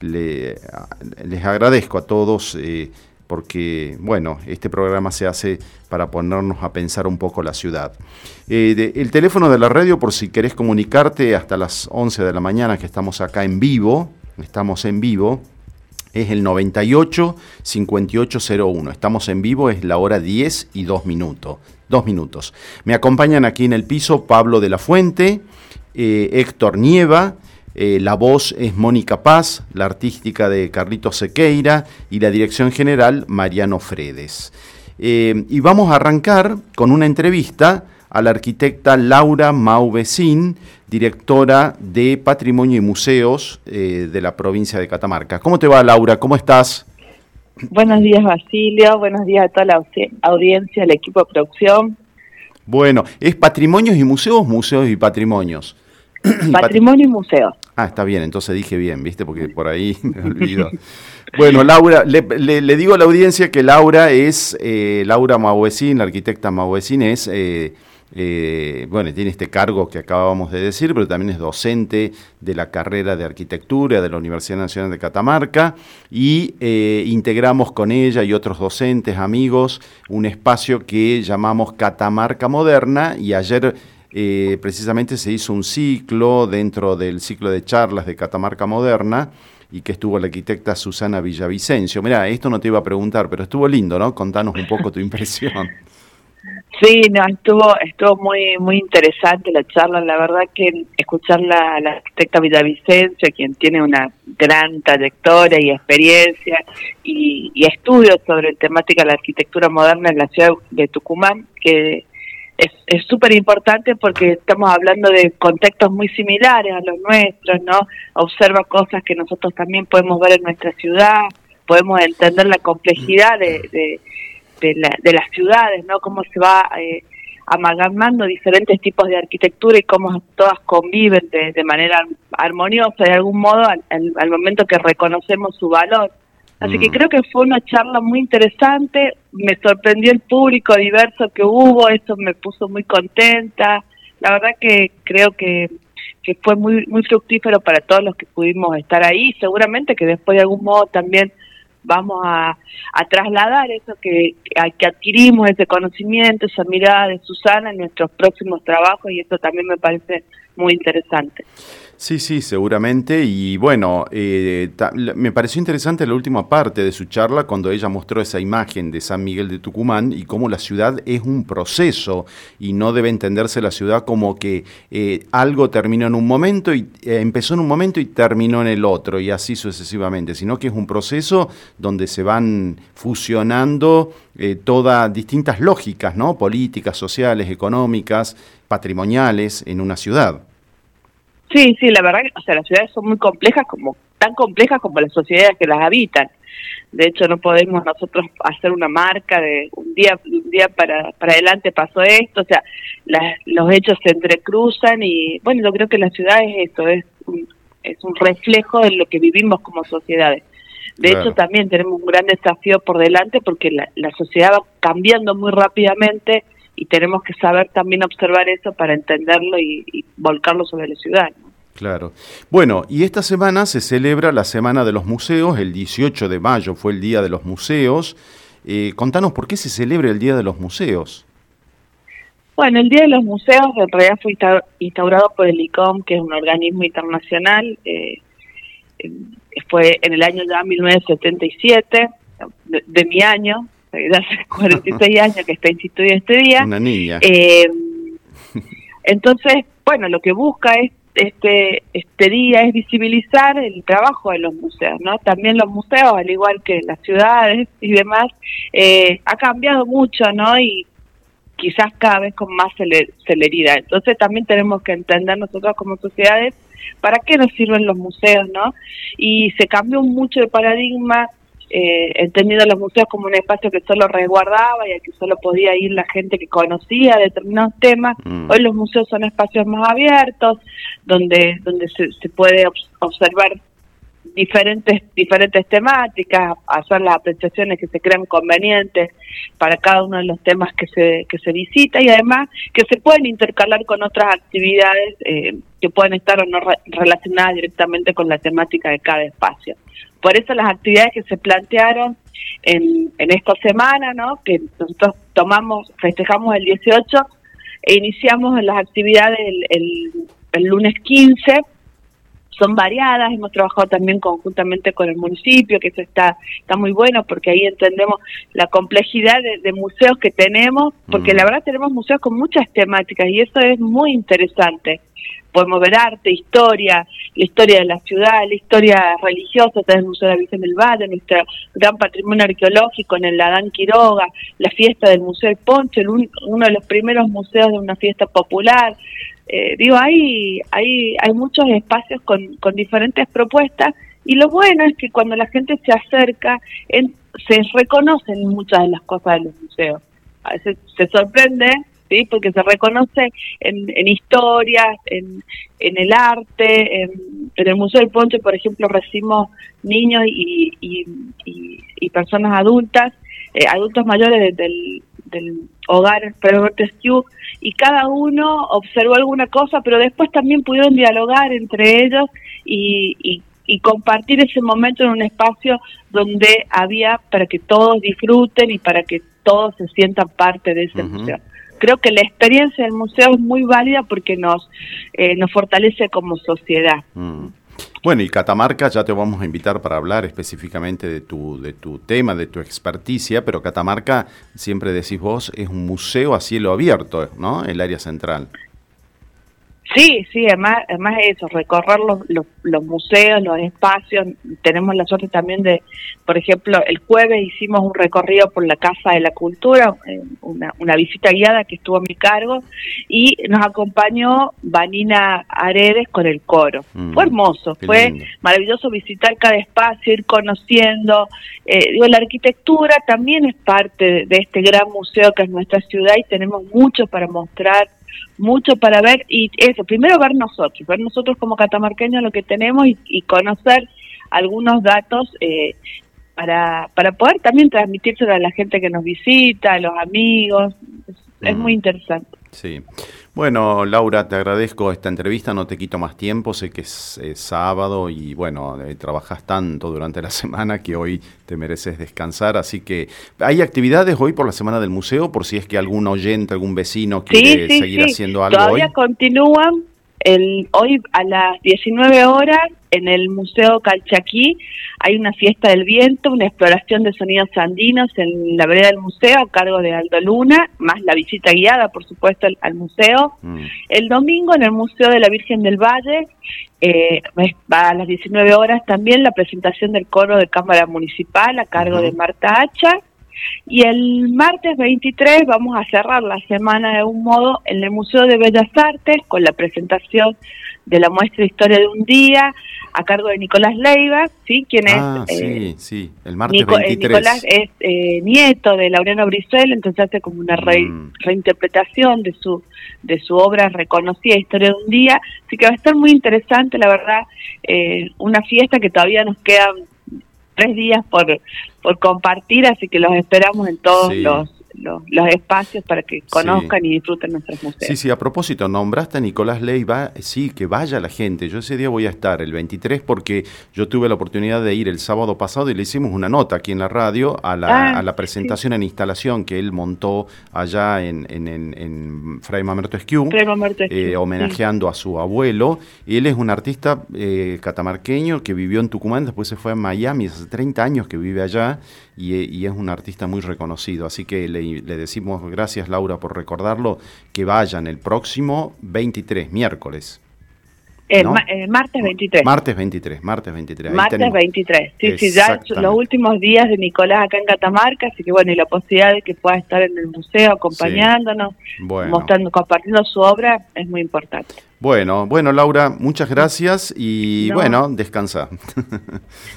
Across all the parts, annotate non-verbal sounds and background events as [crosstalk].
les agradezco a todos eh, porque, bueno, este programa se hace para ponernos a pensar un poco la ciudad. Eh, el teléfono de la radio, por si querés comunicarte hasta las 11 de la mañana, que estamos acá en vivo, estamos en vivo, es el 98 5801. Estamos en vivo, es la hora 10 y 2 minutos. Dos minutos. Me acompañan aquí en el piso Pablo de la Fuente, eh, Héctor Nieva, eh, la voz es Mónica Paz, la artística de Carlitos Sequeira y la dirección general Mariano Fredes. Eh, y vamos a arrancar con una entrevista a la arquitecta Laura Mauvecín, directora de Patrimonio y Museos eh, de la provincia de Catamarca. ¿Cómo te va Laura? ¿Cómo estás? Buenos días Basilio, buenos días a toda la audiencia, el equipo de producción. Bueno, ¿es Patrimonios y Museos, Museos y Patrimonios? Patrimonio y museo. Ah, está bien, entonces dije bien, ¿viste? Porque por ahí [laughs] me olvido. bueno, Laura, le, digo a la audiencia que Laura es, eh, Laura Mauesín, la arquitecta Mauesín es, eh, eh, bueno, tiene este cargo que acabamos de decir, pero también es docente de la carrera de arquitectura de la Universidad Nacional de Catamarca y integramos con ella y otros docentes, amigos, un espacio que llamamos Catamarca Moderna y ayer eh, precisamente se hizo un ciclo dentro del ciclo de charlas de Catamarca Moderna y que estuvo la arquitecta Susana Villavicencio. Mira, esto no te iba a preguntar, pero estuvo lindo, ¿no? Contanos un poco tu [laughs] impresión. Sí, no, estuvo, estuvo muy, muy interesante la charla. La verdad que escuchar la, la arquitecta Villavicencio, quien tiene una gran trayectoria y experiencia y, y estudios sobre temática de la arquitectura moderna en la ciudad de Tucumán, que es súper importante porque estamos hablando de contextos muy similares a los nuestros, ¿no? Observa cosas que nosotros también podemos ver en nuestra ciudad, podemos entender la complejidad de, de, las ciudades, ¿no? Cómo se va eh, amalgamando diferentes tipos de arquitectura y cómo todas conviven de, manera armoniosa de algún modo al momento que reconocemos su valor. Así que mm. creo que fue una charla muy interesante, me sorprendió el público diverso que hubo, eso me puso muy contenta. La verdad que creo que, que fue muy muy fructífero para todos los que pudimos estar ahí, seguramente que después de algún modo también vamos a, a trasladar eso que, que adquirimos, ese conocimiento, esa mirada de Susana en nuestros próximos trabajos y eso también me parece muy interesante. Sí, sí, seguramente. Y bueno, eh, me pareció interesante la última parte de su charla cuando ella mostró esa imagen de San Miguel de Tucumán y cómo la ciudad es un proceso y no debe entenderse la ciudad como que eh, algo terminó en un momento y eh, empezó en un momento y terminó en el otro y así sucesivamente, sino que es un proceso donde se van fusionando todas distintas lógicas, ¿no? Políticas, sociales, económicas, patrimoniales en una ciudad. Sí, sí, la verdad, o sea, las ciudades son muy complejas, como tan complejas como las sociedades que las habitan. De hecho, no podemos nosotros hacer una marca de un día un día para, para adelante pasó esto, o sea, los hechos se entrecruzan y, bueno, yo creo que la ciudad es eso, es un, es un reflejo de lo que vivimos como sociedades. De hecho, también tenemos un gran desafío por delante porque la, la sociedad va cambiando muy rápidamente y tenemos que saber también observar eso para entenderlo y, volcarlo sobre la ciudad. Claro. Bueno, y esta semana se celebra la Semana de los Museos, el 18 de mayo fue el Día de los Museos. Eh, contanos por qué se celebra el Día de los Museos. Bueno, el Día de los Museos en realidad fue instaurado por el ICOM, que es un organismo internacional. Eh, fue en el año ya 1977, de mi año, de hace [laughs] 46 años que está instituido este día. Una niña. Eh, entonces, bueno, lo que busca es este este día es visibilizar el trabajo de los museos, ¿no? También los museos, al igual que las ciudades y demás, eh, ha cambiado mucho, ¿no? Y quizás cada vez con más celeridad. Entonces también tenemos que entender nosotros como sociedades para qué nos sirven los museos, ¿no? Y se cambió mucho el paradigma eh, entendiendo los museos como un espacio que solo resguardaba y al que solo podía ir la gente que conocía determinados temas. Mm. Hoy los museos son espacios más abiertos, donde, donde se, puede observar diferentes diferentes temáticas, hacer las apreciaciones que se crean convenientes para cada uno de los temas que se que se visita y además que se pueden intercalar con otras actividades eh, que pueden estar o no relacionadas directamente con la temática de cada espacio. Por eso las actividades que se plantearon en, en esta semana, ¿no? que nosotros tomamos, festejamos el 18 e iniciamos las actividades el, el, el lunes 15 son variadas, hemos trabajado también conjuntamente con el municipio, que eso está, está muy bueno porque ahí entendemos la complejidad de, museos que tenemos, porque mm. la verdad tenemos museos con muchas temáticas y eso es muy interesante. Podemos ver arte, historia, la historia de la ciudad, la historia religiosa, está el Museo de la Virgen del Valle, nuestro gran patrimonio arqueológico en el Adán Quiroga, la fiesta del Museo del Ponche, uno de los primeros museos de una fiesta popular, eh, digo, hay, hay, hay muchos espacios con, con diferentes propuestas y lo bueno es que cuando la gente se acerca, se reconocen muchas de las cosas de los museos. A veces se sorprende, ¿sí? porque se reconoce en, en historias, en, en el arte, en, el Museo del Ponche, por ejemplo, recibimos niños y, y, y, personas adultas, eh, adultos mayores del, del hogar Montesquieu y cada uno observó alguna cosa, pero después también pudieron dialogar entre ellos y, y, compartir ese momento en un espacio donde había para que todos disfruten y para que todos se sientan parte de ese museo. Creo que la experiencia del museo es muy válida porque nos, eh, nos fortalece como sociedad. Mm. Bueno, y Catamarca ya te vamos a invitar para hablar específicamente de tu, de tu tema, de tu experticia, pero Catamarca, siempre decís vos, es un museo a cielo abierto, ¿no? El área central. Sí, sí, además, además eso, recorrer los, los, museos, los espacios. Tenemos la suerte también de, por ejemplo, el jueves hicimos un recorrido por la Casa de la Cultura, eh, una, una visita guiada que estuvo a mi cargo, y nos acompañó Vanina Aredes con el coro. Mm, fue hermoso, fue maravilloso visitar cada espacio, ir conociendo. Eh, digo, la arquitectura también es parte de este gran museo que es nuestra ciudad y tenemos mucho para mostrar mucho para ver y eso, primero ver nosotros, ver nosotros como catamarqueños lo que tenemos y, conocer algunos datos eh, para, para poder también transmitírselo a la gente que nos visita, a los amigos, es, muy interesante. Sí. Bueno, Laura, te agradezco esta entrevista, no te quito más tiempo, sé que es, sábado y bueno, eh, trabajas tanto durante la [laughs] semana que hoy te mereces descansar, así que hay actividades hoy por la Semana del Museo, por si es que algún oyente, algún vecino quiere seguir haciendo algo Todavía continúan, el, hoy a las 19 horas en el Museo Calchaquí hay una fiesta del viento, una exploración de sonidos andinos en la vereda del museo a cargo de Aldo Luna, más la visita guiada, por supuesto, al, museo. Mm. El domingo en el Museo de la Virgen del Valle eh, va a las 19 horas también la presentación del coro de Cámara Municipal a cargo de Marta Hacha. Y el martes 23 vamos a cerrar la semana de un modo en el Museo de Bellas Artes con la presentación de la muestra Historia de un Día a cargo de Nicolás Leiva, ¿sí? Quien es... Ah, sí, eh, sí, el martes 23. Eh, Nicolás es eh, nieto de Laureano Brizuela, entonces hace como una mm. reinterpretación de su de su obra reconocida Historia de un Día, así que va a estar muy interesante, la verdad, una fiesta que todavía nos quedan tres días por, por compartir, así que los esperamos en todos los los, espacios para que conozcan y disfruten nuestros museos. Sí, sí, a propósito, nombraste a Nicolás Leiva, sí, que vaya la gente. Yo ese día voy a estar el 23 porque yo tuve la oportunidad de ir el sábado pasado y le hicimos una nota aquí en la radio a la, ah, a la presentación en instalación que él montó allá en, en, en, Fray Mamerto Esquiú, eh, homenajeando a su abuelo. Él es un artista eh, catamarqueño que vivió en Tucumán, después se fue a Miami, hace 30 años que vive allá y, y es un artista muy reconocido. Así que le le, decimos gracias Laura por recordarlo, que vayan el próximo 23, miércoles. El, martes 23. Martes 23, martes 23. martes 23, sí, sí, ya los últimos días de Nicolás acá en Catamarca, así que bueno, y la posibilidad de que pueda estar en el museo acompañándonos, mostrando, compartiendo su obra, es muy importante. Bueno, bueno Laura, muchas gracias y bueno, descansa.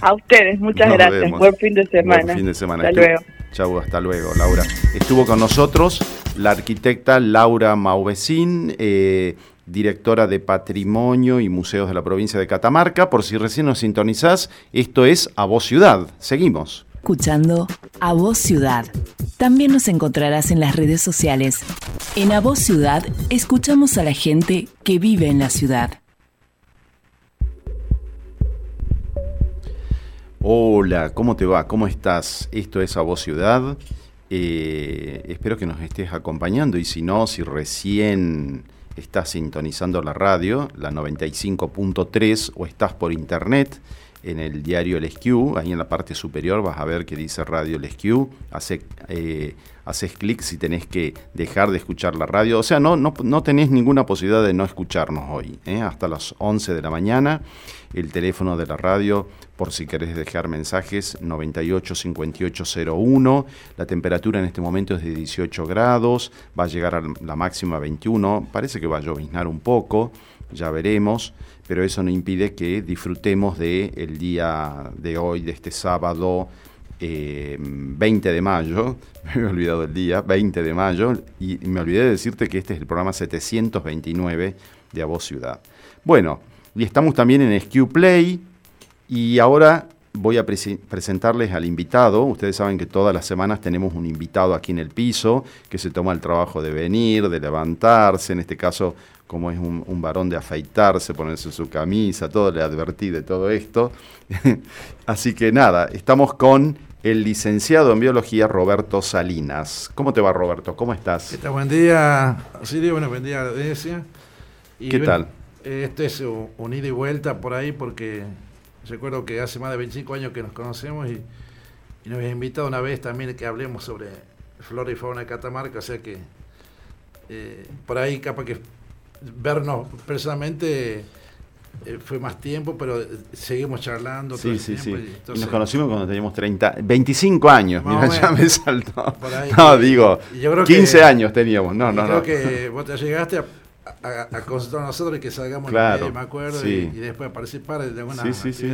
A ustedes, muchas gracias. Buen fin de semana. Buen fin de semana. Hasta luego. Chau, hasta luego, Laura. Estuvo con nosotros la arquitecta Laura Mauvecín, eh, directora de Patrimonio y Museos de la provincia de Catamarca. Por si recién nos sintonizás, esto es A Voz Ciudad. Seguimos. Escuchando A Voz Ciudad. También nos encontrarás en las redes sociales. En A Voz Ciudad escuchamos a la gente que vive en la ciudad. Hola, ¿cómo te va? ¿Cómo estás? Esto es A Voz Ciudad. Eh, espero que nos estés acompañando y si no, si recién estás sintonizando la radio, la 95.3 o estás por internet en el diario El ahí en la parte superior vas a ver que dice Radio El hace, eh, haces clic si tenés que dejar de escuchar la radio, o sea, no, no, no tenés ninguna posibilidad de no escucharnos hoy, ¿eh? hasta las 11 de la mañana, el teléfono de la radio por si querés dejar mensajes 98 5801. La temperatura en este momento es de 18 grados, va a llegar a la máxima 21, parece que va a lloviznar un poco, ya veremos, pero eso no impide que disfrutemos del el día de hoy, de este sábado 20 eh, de mayo, [laughs] me he olvidado el día, 20 de mayo, y me olvidé de decirte que este es el programa 729 de A Voz Ciudad. Bueno, y estamos también en SQ Play, y ahora voy a presentarles al invitado. Ustedes saben que todas las semanas tenemos un invitado aquí en el piso que se toma el trabajo de venir, de levantarse, en este caso como es un, varón de afeitarse, ponerse su camisa, todo, le advertí de todo esto. [laughs] Así que nada, estamos con el licenciado en biología Roberto Salinas. ¿Cómo te va Roberto? ¿Cómo estás? ¿Qué tal? Buen día, Sirio, bueno, buen día, audiencia. ¿Qué tal? Este es un ida y vuelta por ahí porque Recuerdo que hace más de 25 años que nos conocemos y, nos habías invitado una vez también que hablemos sobre flora y fauna de Catamarca, o sea que eh, por ahí capaz que vernos personalmente eh, fue más tiempo, pero seguimos charlando. Sí, sí, sí. Y nos conocimos cuando teníamos 30, 25 años, mira, ya me saltó. no, digo, 15 años teníamos, no, no, creo que vos te llegaste a a, a, consultar a nosotros y que salgamos claro, me acuerdo, y, después a participar de algunas sí, sí,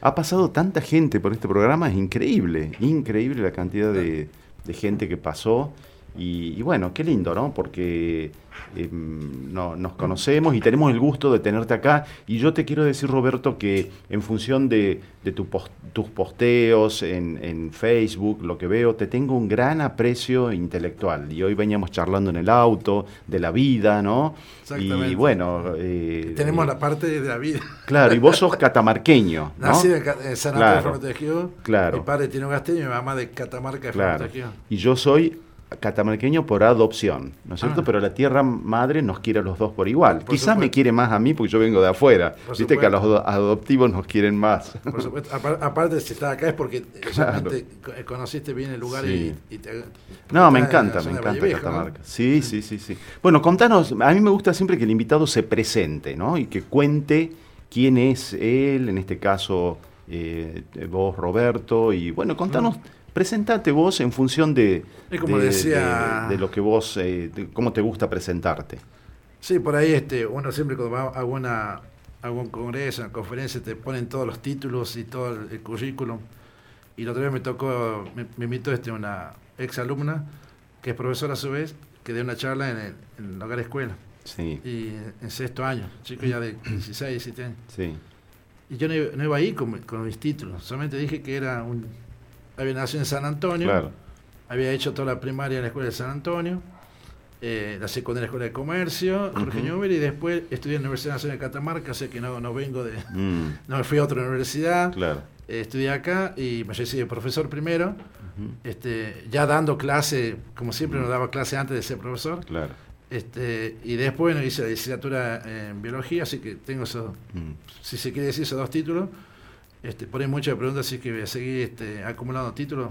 Ha pasado tanta gente por este programa, es increíble, increíble la cantidad de, de gente que pasó. Y, bueno, qué lindo, ¿no? Porque em, no, nos conocemos y tenemos el gusto de tenerte acá. Y yo te quiero decir, Roberto, que en función de, de tu tus posteos en, en, Facebook, lo que veo, te tengo un gran aprecio intelectual. Y hoy veníamos charlando en el auto de la vida, ¿no? Exactamente. Y bueno... Eh, tenemos la parte de la vida. Claro, y vos sos catamarqueño, ¿no? Nací en San Antonio claro, de Claro. Mi padre tiene un gasteño y mi mamá de Catamarca de claro. Y yo soy catamarqueño por adopción, ¿no es cierto? Ah. Pero la tierra madre nos quiere a los dos por igual. Quizás me quiere más a mí porque yo vengo de afuera. Viste que a los adoptivos nos quieren más. Por supuesto. Aparte, si estás acá es porque conociste bien el lugar y, te, No, me encanta, me encanta Catamarca. Sí, sí, sí, sí. Bueno, contanos, a mí me gusta siempre que el invitado se presente, ¿no? Y que cuente quién es él, en este caso eh, vos, Roberto, y bueno, contanos... Mm. Presentate vos en función de, como decía, de, lo que vos, eh, cómo te gusta presentarte. Sí, por ahí este, uno siempre cuando va a alguna, algún congreso, una conferencia, te ponen todos los títulos y todo el, currículum. Y la otra vez me tocó, me, invitó este, una ex alumna, que es profesora a su vez, que dio una charla en el, en hogar escuela. Sí. Y en sexto año, chico ya de [clears throat] 16, 17 años. Sí. Y yo no, iba ahí con, con mis títulos, solamente dije que era un había nacido en San Antonio, había hecho toda la primaria en la escuela de San Antonio, eh, la secundaria en la escuela de comercio, Jorge uh y después estudié en la Universidad Nacional de Catamarca, sé que no, no vengo de, mm. [laughs] no me fui a otra universidad, eh, estudié acá y me de profesor primero, este, ya dando clase, como siempre nos daba clase antes de ser profesor. Este, y después bueno, hice la licenciatura en biología, así que tengo esos, mm. si se quiere decir, esos dos títulos. Este, ponen muchas preguntas, así que voy a seguir este, acumulando títulos.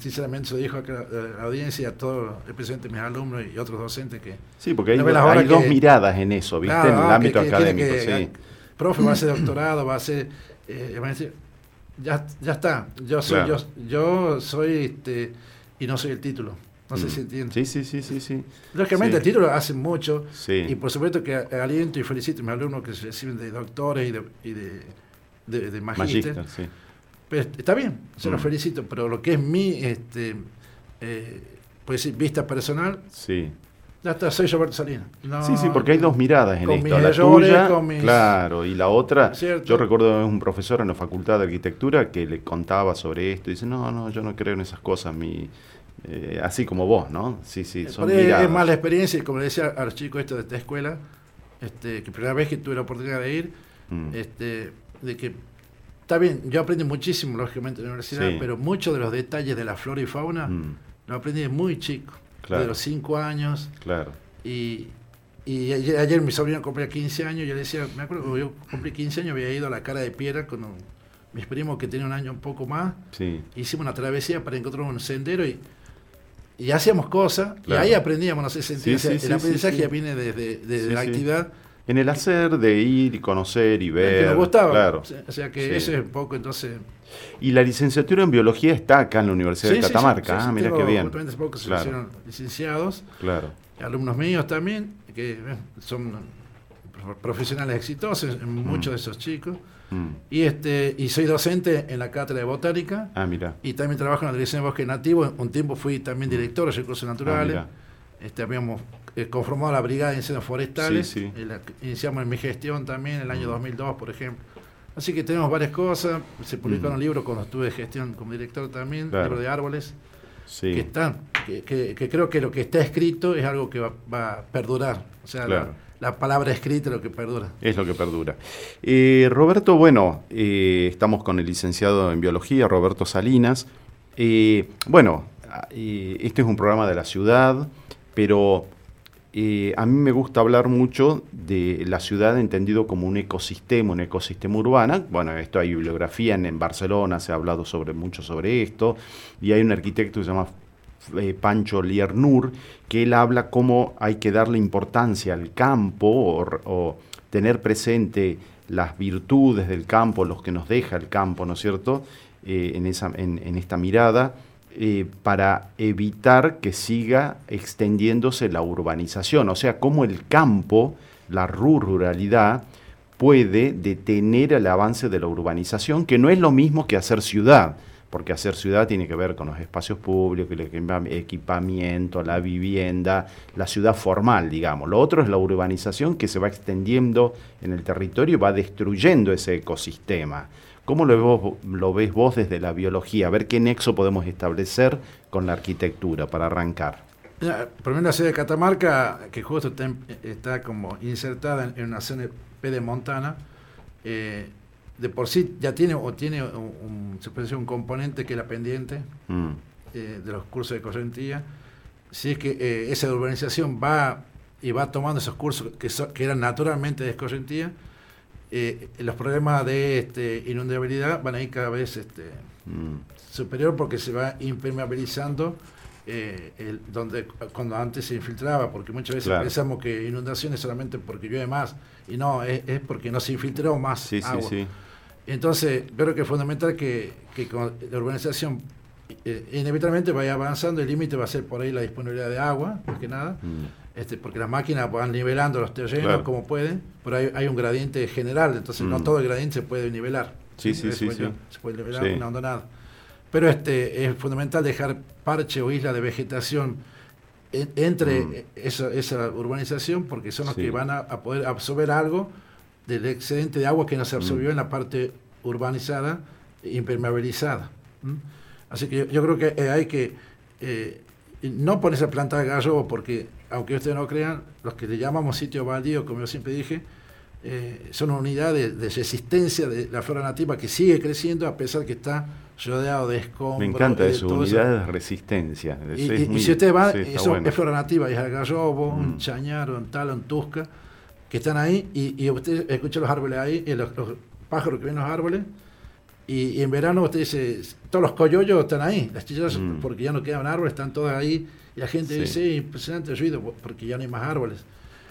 Sinceramente, se dijo a la audiencia, a todos, especialmente mis alumnos y otros docentes que... Sí, porque hay, dos miradas en eso, ¿viste? en el ah, ámbito académico, sí. Profe, va a hacer doctorado, va a ser... Eh, va a decir, ya, ya está, yo soy, yo, yo soy este, y no soy el título. No sé mm. si entiende. Sí, sí, sí, sí. sí. Lógicamente el título hace mucho y por supuesto que aliento y felicito a mis alumnos que se reciben de doctores y de, y de de, de magíster. Pero está bien, se lo mm. felicito, pero lo que es mi, este, eh, pues vista personal, sí. Ya está, soy Roberto Salinas. sí, sí, porque hay dos miradas en esto. La tuya, claro, y la otra, yo recuerdo un profesor en la Facultad de Arquitectura que le contaba sobre esto y dice, no, no, yo no creo en esas cosas, mi, eh, así como vos, ¿no? Sí, sí, son Es más la experiencia, y como le decía a los chicos esto de esta escuela, este, que primera vez que tuve la oportunidad de ir, mm. este, de que está bien, yo aprendí muchísimo, lógicamente, en la universidad, pero muchos de los detalles de la flora y fauna mm. lo aprendí de muy chico, de los 5 años. Claro. Y, y ayer, mi sobrino cumplía 15 años, yo le decía, me acuerdo que yo cumplí 15 años, había ido a la cara de piedra con mis primos que tenían un año un poco más. Sí. Hicimos una travesía para encontrar un sendero y y hacíamos cosas, y ahí aprendíamos, no sé, sentir, el aprendizaje viene desde, la actividad. En el hacer de ir y conocer y ver. Que nos gustaba. Claro. O sea que ese es un poco entonces. Y la licenciatura en biología está acá en la Universidad de Catamarca. ah, mira qué bien. Poco se hicieron licenciados. Claro. Alumnos míos también, que son profesionales exitosos, muchos mm. de esos chicos. Mm. Y, este, y soy docente en la cátedra de botánica. Ah, mira. Y también trabajo en la dirección de bosque nativo. Un tiempo fui también director de recursos naturales. Ah, este, habíamos eh, conformado la brigada de incendios forestales. iniciamos en mi gestión también en el año 2002, por ejemplo. Así que tenemos varias cosas. Se publicaron libros cuando estuve de gestión como director también, libro de árboles. Que están, que, creo que lo que está escrito es algo que va, a perdurar. O sea, la palabra escrita es lo que perdura. Es lo que perdura. Eh, Roberto, bueno, eh, estamos con el licenciado en biología, Roberto Salinas. Eh, bueno, este es un programa de la ciudad, pero a mí me gusta hablar mucho de la ciudad entendido como un ecosistema, un ecosistema urbano. Bueno, esto hay bibliografía en, Barcelona, se ha hablado sobre, mucho sobre esto, y hay un arquitecto que se llama eh, Pancho Liernur, que él habla cómo hay que darle importancia al campo o, tener presente las virtudes del campo, los que nos deja el campo, ¿no es cierto?, eh, en, esa, en, esta mirada, eh, para evitar que siga extendiéndose la urbanización, o sea, cómo el campo, la ruralidad, puede detener el avance de la urbanización, que no es lo mismo que hacer ciudad porque hacer ciudad tiene que ver con los espacios públicos, el equipamiento, la vivienda, la ciudad formal, digamos. Lo otro es la urbanización que se va extendiendo en el territorio y va destruyendo ese ecosistema. ¿Cómo lo, lo ves vos desde la biología? A ver qué nexo podemos establecer con la arquitectura para arrancar. Primero la ciudad de Catamarca, que justo está, como insertada en, una zona pedemontana, eh, de por sí ya tiene o tiene un, se puede decir un componente que era pendiente mm. eh, de los cursos de correntía. Si es que eh, esa urbanización va y va tomando esos cursos que, que eran naturalmente de escorrentía, eh, los problemas de este, inundabilidad van a ir cada vez este, mm. superior porque se va impermeabilizando el, donde cuando antes se infiltraba, porque muchas veces pensamos que inundaciones solamente porque llueve más, y no, es, porque no se infiltró más agua. Sí, sí. Entonces, creo que es fundamental que, con la urbanización eh, inevitablemente vaya avanzando, el límite va a ser por ahí la disponibilidad de agua, más que nada, mm. Este, porque las máquinas van nivelando los terrenos como pueden, pero hay, hay un gradiente general, entonces no mm. todo el gradiente se puede nivelar. Sí, sí, sí. Se puede nivelar, no nada. Pero este, es fundamental dejar parche o isla de vegetación entre mm. esa, esa, urbanización, porque son los que van a poder absorber algo del excedente de agua que no se absorbió mm. en la parte urbanizada, impermeabilizada. Así que yo, creo que eh, hay que eh, no ponerse a plantar gallo porque, aunque ustedes no crean, los que le llamamos sitio baldío, como yo siempre dije, eh, son unidades de resistencia de la flora nativa que sigue creciendo a pesar que está rodeado de escombros. Me encanta eso, unidades de resistencia. Y, si usted va, eso es flora nativa, es algarrobo, un mm. chañar, un talo, un tusca, que están ahí y, usted escucha los árboles ahí, y los, pájaros que ven los árboles, y, en verano usted dice, todos los coyollos están ahí, las chillas, mm. porque ya no quedan árboles, están todas ahí, y la gente dice, impresionante ruido, porque ya no hay más árboles.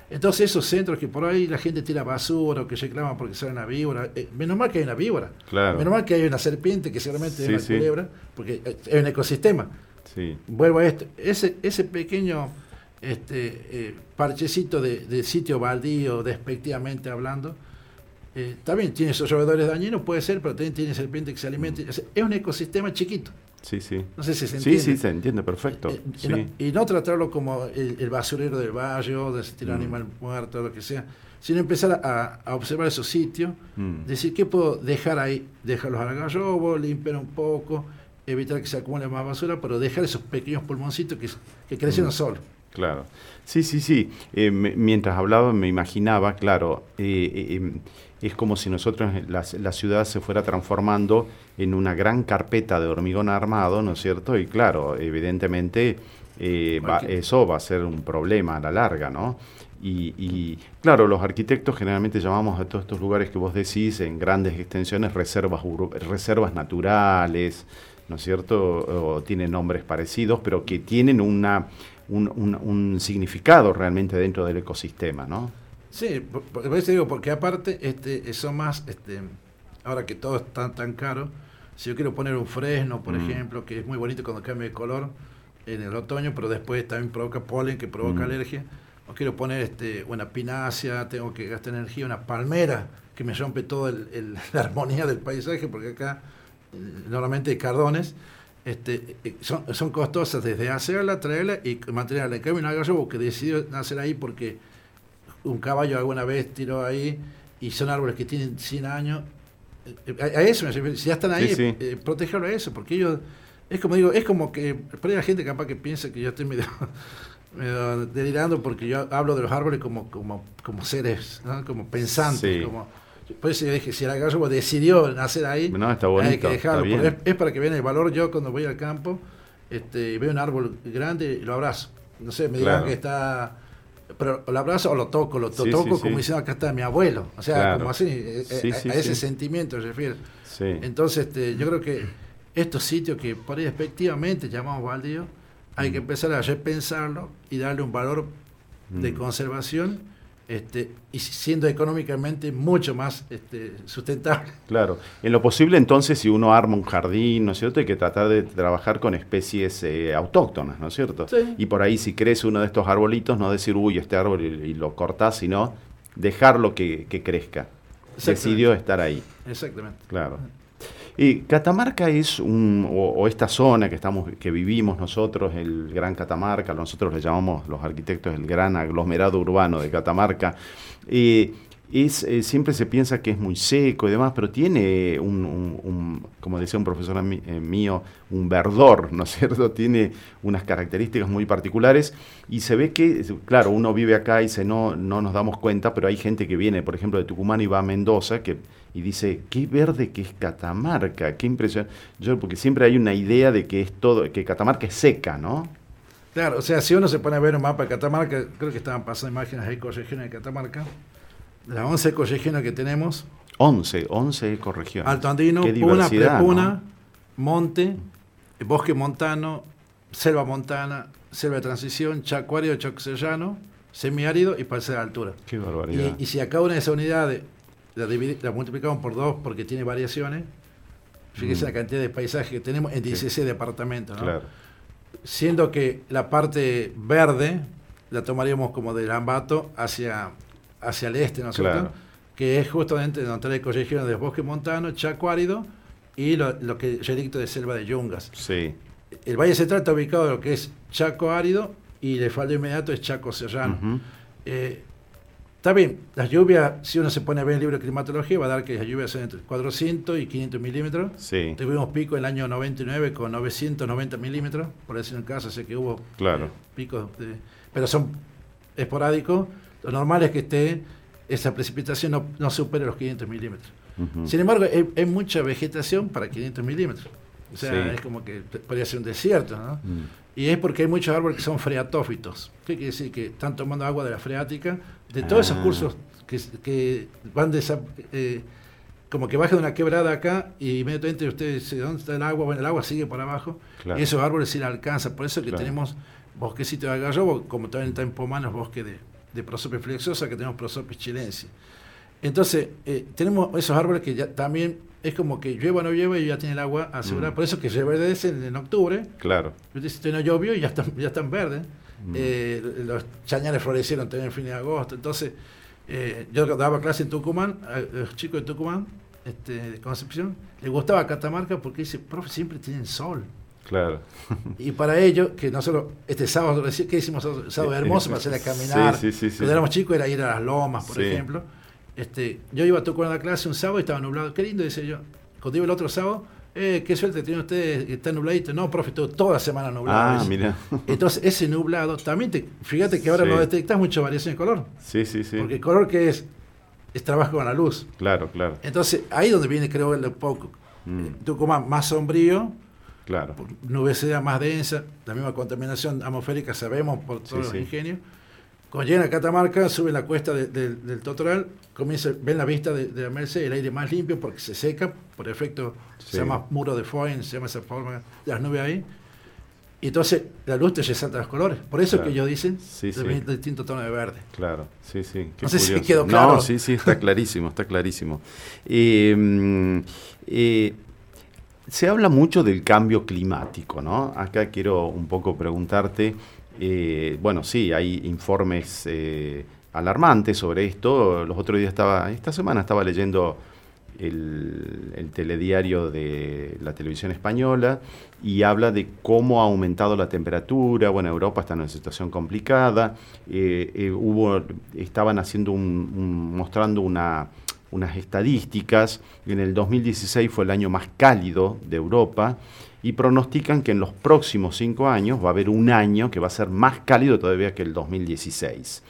Entonces esos centros que por ahí la gente tira basura o que reclaman porque sale una víbora, eh, menos mal que hay una víbora, menos mal que hay una serpiente que seguramente es una culebra, porque es un ecosistema. Vuelvo a esto, ese, ese pequeño este, eh, parchecito de, sitio baldío, despectivamente hablando, Eh, también tiene esos roedores dañinos, puede ser, pero también tiene serpiente que se alimenta. Es un ecosistema chiquito. Sí, sí. No sé si se entiende. Sí, sí, se entiende, perfecto. Eh, y, no, tratarlo como el, basurero del barrio, de tirar mm. animal muerto, lo que sea, sino empezar a, observar esos sitios, mm. decir, ¿qué puedo dejar ahí? Dejarlos al garrobo, limpiar un poco, evitar que se acumule más basura, pero dejar esos pequeños pulmoncitos que, que crecen mm. solos. Claro. Sí, sí, sí. Eh, mientras hablaba me imaginaba, claro, eh, em, es como si nosotros, la, la, ciudad se fuera transformando en una gran carpeta de hormigón armado, ¿no es cierto? Y claro, evidentemente eh, eso va a ser un problema a la larga, ¿no? Y, claro, los arquitectos generalmente llamamos a todos estos lugares que vos decís en grandes extensiones reservas, reservas naturales, ¿no es cierto? O tienen nombres parecidos, pero que tienen una, un, un significado realmente dentro del ecosistema, ¿no? Sí, por, eso digo, porque aparte este, son más, este, ahora que todo está tan caro, si yo quiero poner un fresno, por mm. ejemplo, que es muy bonito cuando cambia de color en el otoño, pero después también provoca polen que provoca mm. alergia, o quiero poner este, una pinacia, tengo que gastar energía, una palmera que me rompe toda [laughs] la armonía del paisaje, porque acá eh, normalmente hay cardones, este, eh, son, son costosas desde hacerla, traerla y mantenerla. En cambio, un que decidió nacer ahí porque un caballo alguna vez tiró ahí y son árboles que tienen 100 años. Eh, a, eso. Si ya están ahí, eh, protegerlo a eso, porque ellos. Es como digo, es como que. Por ahí la gente capaz que piensa que yo estoy medio, [laughs] delirando porque yo hablo de los árboles como, como, como seres, como pensantes. Como, por eso yo dije, si el agarro decidió nacer ahí, no, está bonito, hay que dejarlo. Es, para que vean el valor. Yo cuando voy al campo este, veo un árbol grande y lo abrazo. No sé, me digan que está pero lo abrazo o lo toco, lo toco como diciendo acá está mi abuelo, o sea, como así, eh, eh, a, ese sentimiento se refiere. Entonces, este, yo creo que estos sitios que por ahí efectivamente llamamos baldíos, hay que empezar a repensarlo y darle un valor de conservación este, y siendo económicamente mucho más este, sustentable. Claro, en lo posible entonces si uno arma un jardín, ¿no es cierto? Hay que tratar de trabajar con especies eh, autóctonas, ¿no es cierto? Y por ahí si crece uno de estos arbolitos, no decir, uy, este árbol y, lo cortás, sino dejarlo que, que crezca. Decidió estar ahí. Exactamente. Claro. Y Catamarca es un, o, esta zona que estamos, que vivimos nosotros, el Gran Catamarca, nosotros le llamamos los arquitectos el gran aglomerado urbano de Catamarca. Es, eh, siempre se piensa que es muy seco y demás, pero tiene un, como decía un profesor eh, mío, un verdor, ¿no es [laughs] cierto? Tiene unas características muy particulares y se ve que, claro, uno vive acá y se no, no nos damos cuenta, pero hay gente que viene, por ejemplo, de Tucumán y va a Mendoza, que y dice, qué verde que es Catamarca, qué impresión. Yo, porque siempre hay una idea de que es todo, que Catamarca es seca, ¿no? Claro, o sea, si uno se pone a ver un mapa de Catamarca, creo que estaban pasando imágenes de ecoregiones de Catamarca, las 11 ecoregiones que tenemos. 11, 11 ecoregiones. Alto Andino, Puna, Prepuna, Monte, Bosque Montano, Selva Montana, Selva de Transición, Chacuario, Chocsellano, Semiárido y Parcela de Altura. Qué barbaridad. Y, y si a cada una de esas unidades la, multiplicamos por dos porque tiene variaciones. Fíjese mm. la cantidad de paisajes que tenemos en 16 departamentos. Siendo que la parte verde la tomaríamos como del Ambato hacia, hacia el este, ¿no Que es justamente donde está la ecorregión de bosque montano, Chaco árido y lo, que es relicto de selva de yungas. Sí. El Valle Central está ubicado en lo que es Chaco árido y el faldo inmediato es Chaco serrano. Está bien, las lluvias, si uno se pone a ver el libro de climatología, va a dar que las lluvias son entre 400 y 500 milímetros. Sí. Tuvimos pico en el año 99 con 990 milímetros, por decir en caso, sé que hubo claro. picos, pero son esporádicos. Lo normal es que esté esa precipitación no, no supere los 500 milímetros. Sin embargo, hay, mucha vegetación para 500 milímetros. O sea, es como que podría ser un desierto, ¿no? Mm. Y es porque hay muchos árboles que son freatófitos. ¿Qué quiere decir? Que están tomando agua de la freática, de todos esos ah. cursos que, que van de eh, como que baja de una quebrada acá y inmediatamente usted dice, ¿dónde está el agua? Bueno, el agua sigue por abajo y esos árboles sí la alcanzan. Por eso que tenemos bosquecito de agarrobo, como también está en Pomanos, bosque de, de prosopis flexosa, que tenemos prosopis chilensis. Entonces, eh, tenemos esos árboles que ya también es como que llueva o no llueva y ya tiene el agua asegurada. Mm. Por eso que se reverdecen en octubre. Claro. Si no llovió y ya están, ya están verdes. Mm. Eh, los chañares florecieron también en fin de agosto. Entonces, Eh, yo daba clase en Tucumán, a los chicos de Tucumán, este, de Concepción, les gustaba Catamarca porque dice, profe, siempre tienen sol. Claro. Y para ellos, que nosotros, este sábado, ¿qué hicimos? Sábado hermoso para hacer a caminar. Sí, sí, sí, Cuando éramos chicos era ir a las lomas, por ejemplo. Este, yo iba a Tucumán a la clase un sábado y estaba nublado. Qué lindo, dice yo. Cuando iba el otro sábado, eh, qué suerte tiene usted, está nubladito. No, profe, toda la semana nublado. Ah, mira. Entonces, ese nublado, también te, fíjate que ahora no detectas mucha variación de color. Sí, sí, sí. Porque el color que es, es trabajo con la luz. Claro, claro. Entonces, ahí donde viene, creo, el poco. Mm. Tucumán más sombrío, claro. nubosidad más densa, la misma contaminación atmosférica sabemos por todos los ingenios. Cuando llegan a Catamarca, suben la cuesta del Totoral, comienza, ven la vista de, la Merced, el aire más limpio porque se seca, por efecto, se llama muro de Foyn, se llama esa forma de las nubes ahí. Y entonces la luz te resalta los colores. Por eso es que ellos dicen sí, de distinto tono de verde. Claro, sí, sí. no sé si quedó claro. No, sí, sí, está clarísimo, está clarísimo. Eh, eh, se habla mucho del cambio climático, ¿no? Acá quiero un poco preguntarte eh, bueno, sí, hay informes eh, alarmantes sobre esto. Los otros días estaba, esta semana estaba leyendo el, telediario de la televisión española y habla de cómo ha aumentado la temperatura. Bueno, Europa está en una situación complicada. Eh, hubo, estaban haciendo un, mostrando una, unas estadísticas. En el 2016 fue el año más cálido de Europa y pronostican que en los próximos cinco años va a haber un año que va a ser más cálido todavía que el 2016.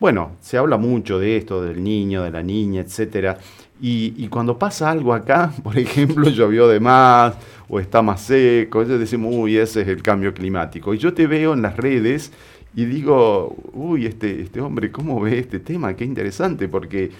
Bueno, se habla mucho de esto, del niño, de la niña, etcétera. Y, cuando pasa algo acá, [laughs] por ejemplo, llovió de más o está más seco, ellos decimos, uy, ese es el cambio climático. Y yo te veo en las redes y digo, uy, este, este hombre, ¿cómo ve este tema? Qué interesante, porque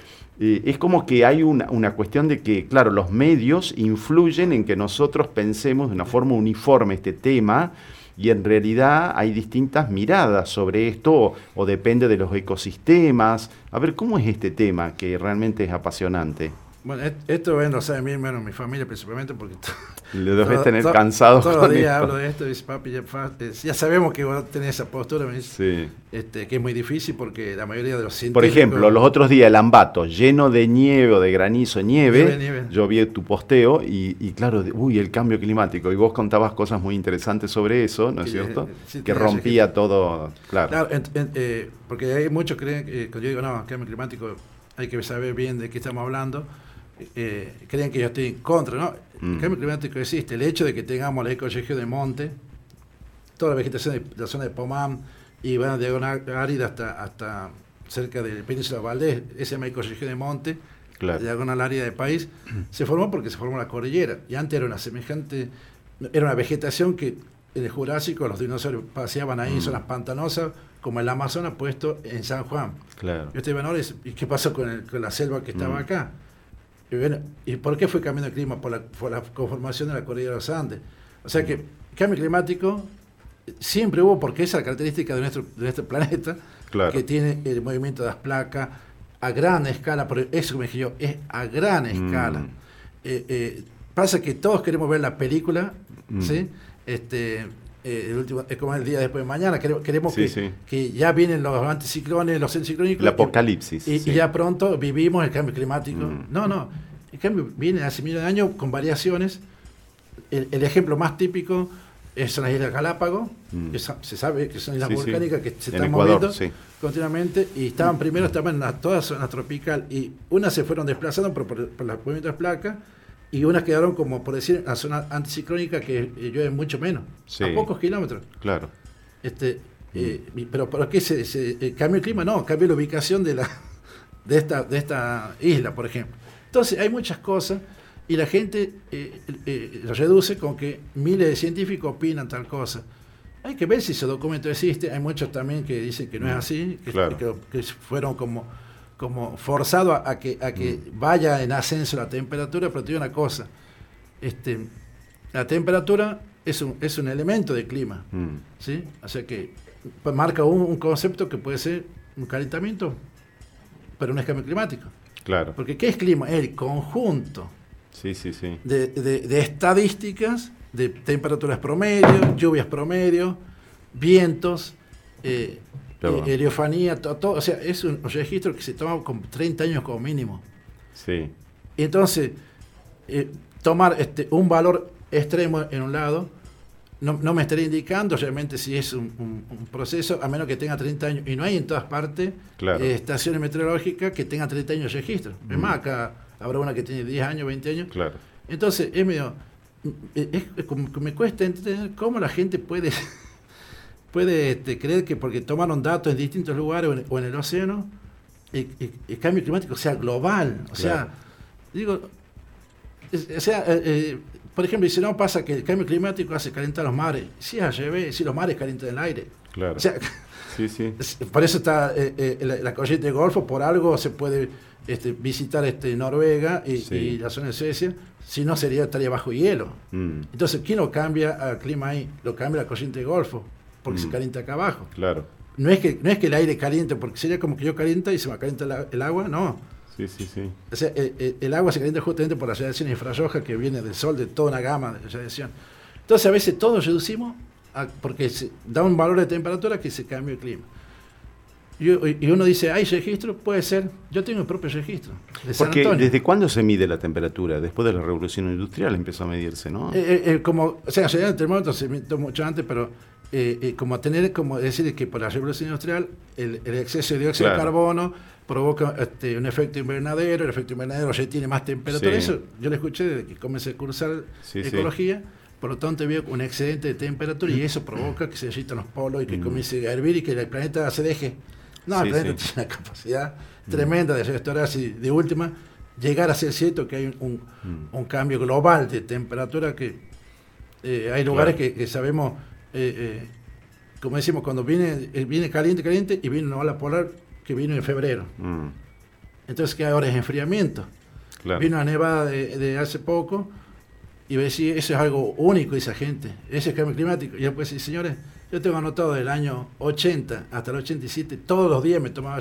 eh, es como que hay una, una, cuestión de que, claro, los medios influyen en que nosotros pensemos de una forma uniforme este tema y en realidad hay distintas miradas sobre esto o, depende de los ecosistemas. A ver, ¿cómo es este tema que realmente es apasionante? Bueno, esto bueno, lo sabe mi hermano, mi familia principalmente, porque le debes tener cansado. Todos los días hablo de esto y dice, papi, ya, sabemos que vos tenés esa postura, me dice, este, que es muy difícil porque la mayoría de los científicos... Por ejemplo, los otros días el Ambato, lleno de nieve o de granizo, nieve, yo vi tu posteo y, claro, uy, el cambio climático, y vos contabas cosas muy interesantes sobre eso, ¿no es cierto? que rompía todo, claro. claro eh, porque hay muchos creen, que cuando yo digo, no, cambio climático, hay que saber bien de qué estamos hablando eh, creen que yo estoy en contra, ¿no? El mm. cambio climático existe. El hecho de que tengamos la ecorregión de monte, toda la vegetación de la zona de Pomán y van de una árida hasta, hasta cerca del Península Valdés, esa llama ecorregión de monte, claro. de diagonal área del país, se formó porque se formó la cordillera. Y antes era una semejante, era una vegetación que en el Jurásico los dinosaurios paseaban ahí en mm. zonas pantanosas, como el Amazonas puesto en San Juan. Claro. Yo estoy ¿y qué pasó con, con la selva que estaba mm. acá? Y, por qué fue cambiando el clima? Por la, conformación de la cordillera de los Andes. O sea que cambio climático siempre hubo porque esa es la característica de nuestro, de nuestro [laughs] planeta, que tiene el movimiento de las placas a gran escala, por eso me dije yo, es a gran mm. escala. Eh, eh, pasa que todos queremos ver la película, mm. ¿sí? Este, eh, el último, es como el día después de mañana, queremos, que, ya vienen los anticiclones, los enciclónicos. El apocalipsis. Y, ya pronto vivimos el cambio climático. Mm. No, no, el cambio viene hace miles de años con variaciones. El, ejemplo más típico son las Islas Galápagos, mm. se sabe que son islas volcánicas que se están moviendo continuamente y estaban primero estaban en toda zona tropical y unas se fueron desplazando por, por, por los movimientos de placas y unas quedaron como, por decir, en la zona anticiclónica que llueve mucho menos, a pocos kilómetros. Claro. Este, eh, pero ¿por qué se, se eh, cambia el clima? No, cambia la ubicación de, la, [laughs] de, esta, de esta isla, por ejemplo. Entonces, hay muchas cosas y la gente eh, reduce con que miles de científicos opinan tal cosa. Hay que ver si ese documento existe. Hay muchos también que dicen que no es así, que, que fueron como como forzado a, que, a que mm. vaya en ascenso la temperatura, pero te digo una cosa, este, la temperatura es un, es un elemento de clima, mm. ¿sí? O sea que marca un, concepto que puede ser un calentamiento, pero no es cambio climático. Claro. Porque ¿qué es clima? El conjunto sí, sí, sí. De, de, estadísticas de temperaturas promedio, lluvias promedio, vientos, eh, heliofanía, todo, o sea, es un registro que se toma con 30 años como mínimo. Sí. Entonces, tomar este, un valor extremo en un lado, no, me estaría indicando realmente si es un, proceso, a menos que tenga 30 años. Y no hay en todas partes eh, estaciones meteorológicas que tengan 30 años de registro. Es más, acá habrá una que tiene 10 años, 20 años. Claro. Entonces, es medio. Es, me cuesta entender cómo la gente puede, [laughs] puede este, creer que porque tomaron datos en distintos lugares o en, el océano, el, cambio climático sea global. O sea, digo, o sea, eh, eh, por ejemplo, si no pasa que el cambio climático hace calentar los mares. Sí, llevé, si los mares calientan el aire. Claro. sí, sí. [laughs] Por eso está eh, la, corriente de Golfo, por algo se puede este, visitar este, Noruega y, la zona de Suecia, si no sería, estaría bajo hielo. Mm. Entonces, ¿quién lo cambia al clima ahí? Lo cambia la corriente de Golfo, porque se mm. calienta acá abajo. Claro. No es, que, no es que el aire caliente, porque sería como que yo calienta y se me calienta el agua, no Sí, sí, sí. O sea, eh, eh, el, agua se calienta justamente por la radiación infrarroja que viene del sol, de toda una gama de radiación. Entonces, a veces todos reducimos porque se, da un valor de temperatura que se cambia el clima. Y, uno dice, ¿hay registro? Puede ser. Yo tengo el propio registro. Porque ¿desde cuándo se mide la temperatura? Después de la revolución industrial empezó a medirse, ¿no? Eh, como, o sea, el termómetro se midió mucho antes, pero como tener, como decir que por la revolución industrial, el, exceso de dióxido de carbono provoca este, un efecto invernadero, el efecto invernadero ya tiene más temperatura. Eso yo lo escuché desde que comencé a cursar ecología. Por lo tanto, veo un excedente de temperatura y eso provoca que se agitan los polos y que mm. comience a hervir y que el planeta se deje. No, el planeta tiene una capacidad tremenda de restaurarse y de última llegar a ser cierto que hay un, mm. cambio global de temperatura que eh, hay lugares que, sabemos, eh, eh, como decimos, cuando viene, viene caliente, caliente y viene una ola polar que vino en febrero. Mm. Entonces, que ahora es enfriamiento. Vino a nevada de, hace poco y ve si eso es algo único, esa gente. Ese es cambio climático. Y yo pues, señores, yo tengo anotado del año 80 hasta el 87, todos los días me tomaba.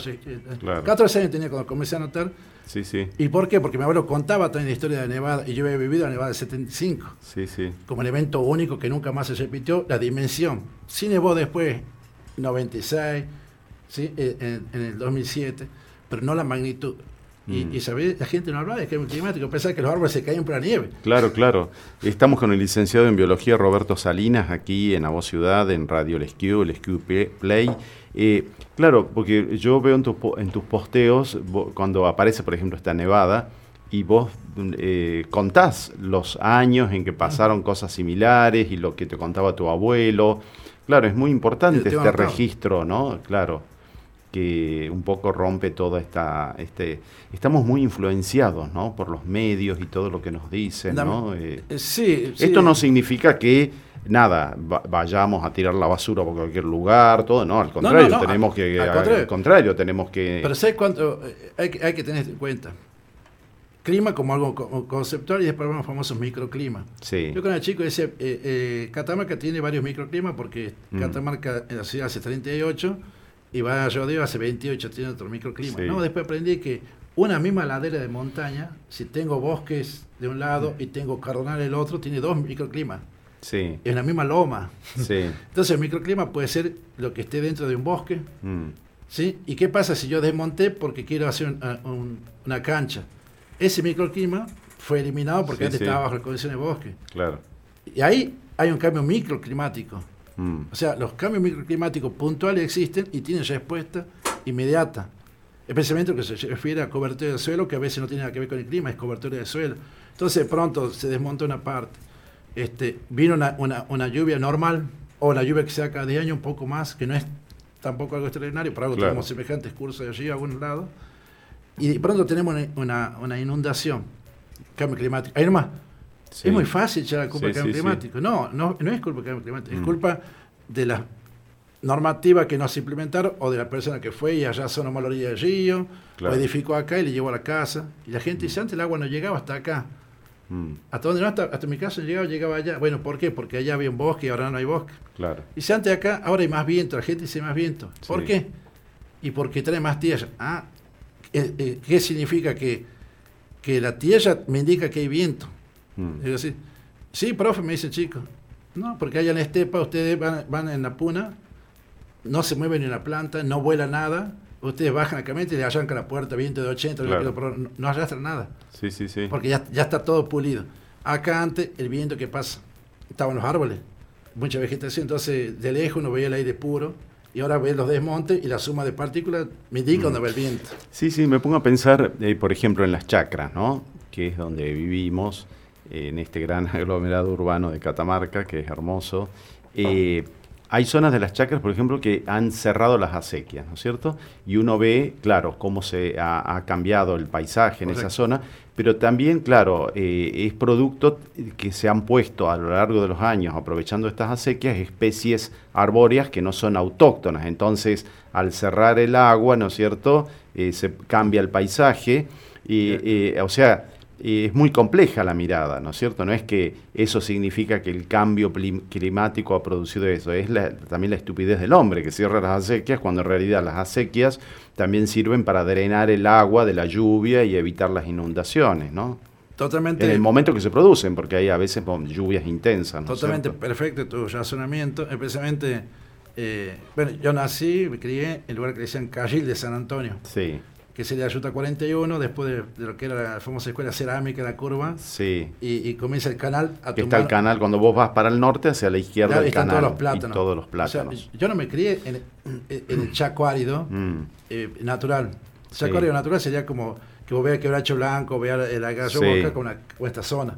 Claro. 14 años tenía cuando comencé a anotar. Sí, sí. ¿Y por qué? Porque mi abuelo contaba también la historia de Nevada y yo había vivido la Nevada del 75. Sí, sí. Como un evento único que nunca más se repitió, la dimensión. Sí nevó después, 96, ¿sí? Eh, en, el 2007, pero no la magnitud. Y, mm. la gente no hablaba de cambio climático, pensaba que los árboles se caían por la nieve. Claro, claro. Estamos con el licenciado en biología Roberto Salinas aquí en Voz Ciudad, en Radio Lesquio, el Play. Eh, claro, porque yo veo en, en tus posteos, cuando aparece, por ejemplo, esta nevada, y vos eh, contás los años en que pasaron cosas similares y lo que te contaba tu abuelo. Claro, es muy importante este registro, ¿no? Claro que un poco rompe toda esta... Este, estamos muy influenciados ¿no? por los medios y todo lo que nos dicen. ¿no? Eh, eh, sí, Esto no significa que nada, vayamos a tirar la basura por cualquier lugar, todo, no, al contrario, tenemos que, al contrario. tenemos que... Pero ¿sabes cuánto? Eh, hay, que, hay que tener en cuenta. Clima como algo conceptual y después los famosos microclimas. Sí. Yo con el chico decía, Catamarca tiene varios microclimas porque mm. Catamarca en la ciudad hace 38 y va a Rodeo hace 28, tiene otro microclima. No, después aprendí que una misma ladera de montaña, si tengo bosques de un lado y tengo cardonal del otro, tiene dos microclimas. Sí. En la misma loma. Sí. [laughs] Entonces el microclima puede ser lo que esté dentro de un bosque. Mm. ¿sí? ¿Y qué pasa si yo desmonté porque quiero hacer una cancha? Ese microclima fue eliminado porque antes estaba bajo la condición de bosque. Claro. Y ahí hay un cambio microclimático. Mm. O sea, los cambios microclimáticos puntuales existen y tienen respuesta inmediata. Especialmente lo que se refiere a cobertura del suelo, que a veces no tiene nada que ver con el clima, es cobertura del suelo. Entonces, pronto se desmonta una parte. Este, vino una, lluvia normal, o la lluvia que se da cada año un poco más, que no es tampoco algo extraordinario, por algo tenemos semejantes cursos allí a algún lado. Y pronto tenemos una, una inundación, cambio climático. Ahí nomás, es muy fácil echar la culpa del cambio climático. No, no, no es culpa del cambio climático, es mm. culpa de la normativa que no se implementaron o de la persona que fue y allá son mal orilla del río, o edificó acá y le llevó a la casa. Y la gente dice, antes el agua no llegaba hasta acá. Mm. ¿Hasta dónde no? Hasta, mi casa llegaba, llegaba allá. Bueno, ¿por qué? Porque allá había un bosque y ahora no hay bosque. Claro. Y si antes acá, ahora hay más viento, la gente dice más viento. ¿Por qué? Y porque trae más tierra. Ah, eh, eh, ¿qué significa que, que la tierra me indica que hay viento? Mm. Digo así, sí, profe, me dice el chico. No, porque allá en Estepa ustedes van, en la puna no se mueve ni una planta, no vuela nada. Ustedes bajan la camioneta y le arrancan la puerta viento de 80, no, no arrastran nada. Sí, sí, sí. Porque ya, ya está todo pulido. Acá antes, el viento que pasa, estaban los árboles, mucha vegetación, entonces de lejos uno veía el aire puro y ahora ve los desmontes y la suma de partículas me indica dónde va el viento. Sí, sí, me pongo a pensar, eh, por ejemplo, en las chacras, ¿no? Que es donde vivimos, en este gran [laughs] aglomerado urbano de Catamarca, que es hermoso. Eh, hay zonas de las chacras, por ejemplo, que han cerrado las acequias, ¿no es cierto? Y uno ve, claro, cómo se ha, cambiado el paisaje en esa zona, pero también, claro, eh, es producto que se han puesto a lo largo de los años, aprovechando estas acequias, especies arbóreas que no son autóctonas. Entonces, al cerrar el agua, ¿no es cierto?, eh, se cambia el paisaje. Y, o sea, es muy compleja la mirada, ¿no es cierto? No es que eso significa que el cambio climático ha producido eso, es también la estupidez del hombre que cierra las acequias cuando en realidad las acequias también sirven para drenar el agua de la lluvia y evitar las inundaciones, ¿no? Totalmente. En el momento que se producen, porque hay a veces lluvias intensas. totalmente perfecto tu razonamiento, especialmente, eh, bueno, yo nací, me crié en el lugar que decían Cajil de San Antonio. Sí que sería Ruta 41, después de, lo que era la famosa escuela cerámica, la curva. Sí. Y, comienza el canal. A está el canal, cuando vos vas para el norte, hacia la izquierda del canal. Todos los plátanos. Y todos los plátanos. yo no me crié en, el chaco árido mm. eh, natural. El chaco árido natural sería como que vos veas quebracho blanco, veas la gallo boca con, esta zona.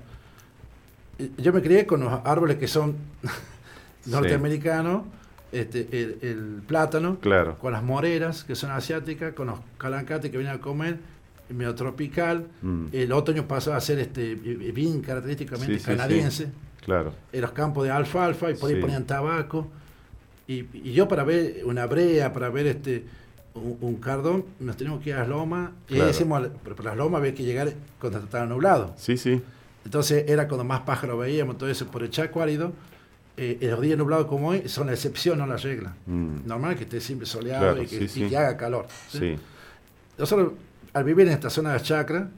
Yo me crié con los árboles que son [laughs] norteamericanos este, el, plátano, claro. con las moreras, que son asiáticas, con los calancates que vienen a comer, medio tropical. Mm. El otoño pasó a ser este, bien característicamente canadiense. Claro. En los campos de alfalfa y por ahí ponían tabaco. Y, yo para ver una brea, para ver este un, cardón, nos tenemos que ir a las lomas. Y decimos, pero por las lomas había que llegar cuando estaba nublado. Sí, sí. Entonces era cuando más pájaros veíamos, todo eso por el chaco árido eh, los días nublados como hoy son la excepción, no la regla. Mm. Normal que esté siempre soleado y, que, haga calor. Nosotros, al vivir en esta zona de chacra,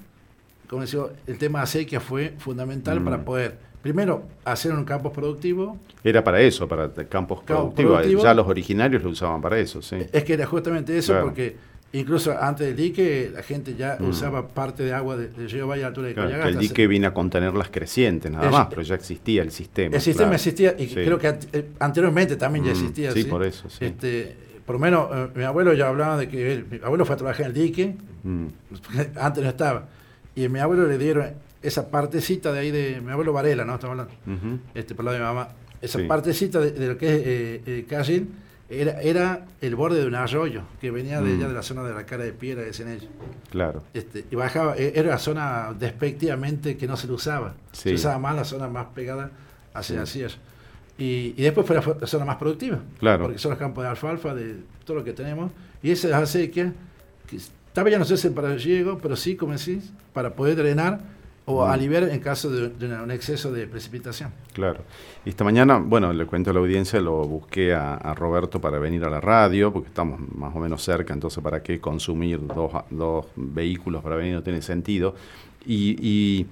como decía, el tema de sequía fue fundamental para mm. poder, primero, hacer un campo productivo. Era para eso, para campos productivos. Ya los originarios lo usaban para eso, sí. Es que era justamente eso, porque Incluso antes del dique, la gente ya mm. usaba parte de agua de, de Río Valle a altura de claro, El dique vino a contener las crecientes, nada más, pero ya existía el sistema. El sistema existía, y creo que eh, anteriormente también ya mm, existía. Sí, por eso, sí. Este, por lo menos eh, mi abuelo ya hablaba de que mi abuelo fue a trabajar en el dique, mm. [laughs] antes no estaba. Y a mi abuelo le dieron esa partecita de ahí de mi abuelo Varela, ¿no? Estamos hablando, este, por lado de mi mamá. Esa partecita de, lo que es eh, eh era, era el borde de un arroyo que venía de allá mm. de la zona de la cara de piedra de Cenello. Claro. Este, y bajaba, e, era la zona despectivamente que no se le usaba. Se usaba más la zona más pegada hacia sí. Y, y, después fue la, zona más productiva. Claro. Porque son los campos de alfalfa, de todo lo que tenemos. Y esa acequia, que estaba ya no sé si para llego, pero sí, como decís, para poder drenar o aliviar en caso de, un exceso de precipitación. Claro. Y esta mañana, bueno, le cuento a la audiencia, lo busqué a, Roberto para venir a la radio, porque estamos más o menos cerca, entonces para qué consumir dos, dos vehículos para venir no tiene sentido. y y,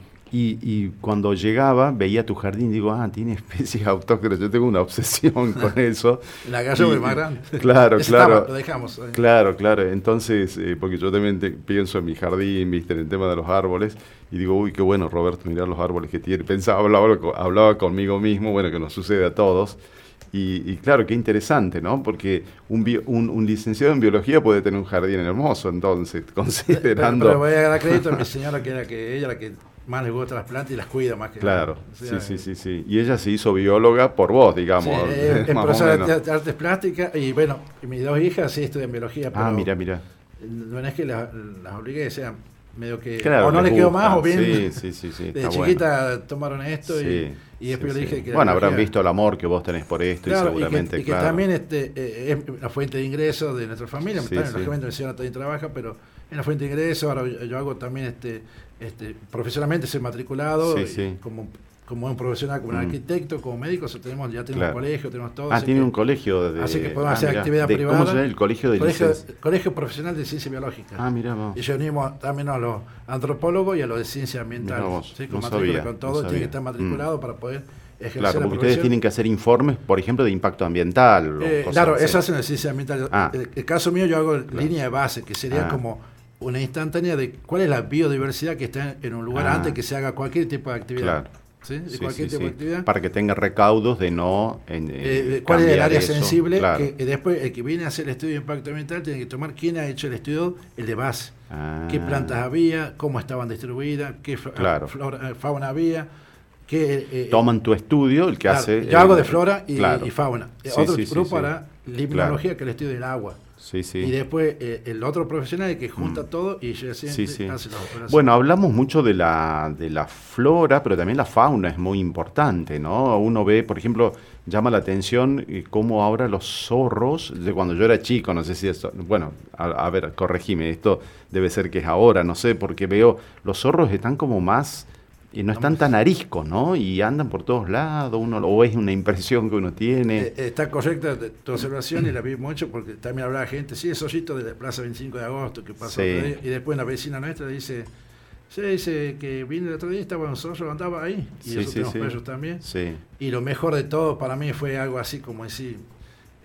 cuando llegaba, veía tu jardín, digo, ah, tiene [laughs] especies autóctonas. Yo tengo una obsesión [laughs] con eso. La gallo es más grande. Claro, [laughs] claro. lo dejamos. Claro, claro. Entonces, eh, porque yo también pienso en mi jardín, viste, en el tema de los árboles, y digo, uy, qué bueno, Roberto, mirar los árboles que tiene. Pensaba, hablaba, hablaba conmigo mismo, bueno, que nos sucede a todos. Y, claro, qué interesante, ¿no? Porque un, un, licenciado en biología puede tener un jardín hermoso, entonces, considerando... Pero, voy a dar crédito a mi señora, que era que ella la que más le gusta las plantas y las cuida más que Claro, sí, sí, sí, sí. Y ella se hizo bióloga por vos, digamos. Sí, [laughs] profesora de artes plásticas y bueno, mis dos hijas sí estudian biología. ah, mira, mira. No es que las, las obligué, sean medio que o no le quedó más o bien sí, sí, sí, [laughs] de chiquita tomaron esto y, y, después le dije que bueno habrán visto el amor que vos tenés por esto y seguramente y que, también este eh, es una fuente de ingreso de nuestra familia lógicamente mi señora también trabaja pero es una fuente de ingreso ahora yo, hago también este este profesionalmente soy matriculado como como un profesional, como un mm. arquitecto, como médico, tenemos, ya tenemos un colegio, tenemos todo. Ah, tiene un colegio de... Así que podemos hacer ah, actividad privada. ¿Cómo se llama? El colegio de colegio, colegio Profesional de Ciencia Biológica. Ah, mira vos. Y reunimos también a los antropólogos y a los de ciencia ambiental. Vos, ¿sí? Con con todo, tiene que estar matriculado mm. para poder Claro, porque ustedes tienen que hacer informes, por ejemplo, de impacto ambiental. Eh, claro, eso hacen el ciencia ambiental. Ah. El, caso mío, yo hago línea de base, que sería ah. como una instantánea de cuál es la biodiversidad que está en un lugar ah. antes que se haga cualquier tipo de actividad. Claro. ¿Sí? De cualquier tipo de actividad. Para que tenga recaudos de no. En, eh, ¿Cuál es el área sensible? Que, después el que viene a hacer el estudio de impacto ambiental tiene que tomar quién ha hecho el estudio, el de base. Qué plantas había, cómo estaban distribuidas, qué flora, fauna había que, eh, Toman tu estudio, el que hace... Yo hago de flora y, fauna. otro grupo para limnología, que es el estudio del agua. Y después eh, el otro profesional que junta mm. todo y hace las Bueno, hablamos mucho de la, de la flora, pero también la fauna es muy importante, ¿no? Uno ve, por ejemplo, llama la atención eh, cómo ahora los zorros, de cuando yo era chico, no sé si eso, bueno, a, a ver, corregime, esto debe ser que es ahora, no sé, porque veo, los zorros están como más y no están tan ariscos, ¿no? Y andan por todos lados, uno o es una impresión que uno tiene. Eh, está correcta tu observación y la vi mucho porque también hablaba gente, sí, es ojito de la Plaza 25 de agosto que pasó. Y después una vecina nuestra dice, sí, dice que vine el otro día, estaba nosotros, andaba ahí. Y sí, sí, sí. también. Y lo mejor de todo para mí fue algo así como decir,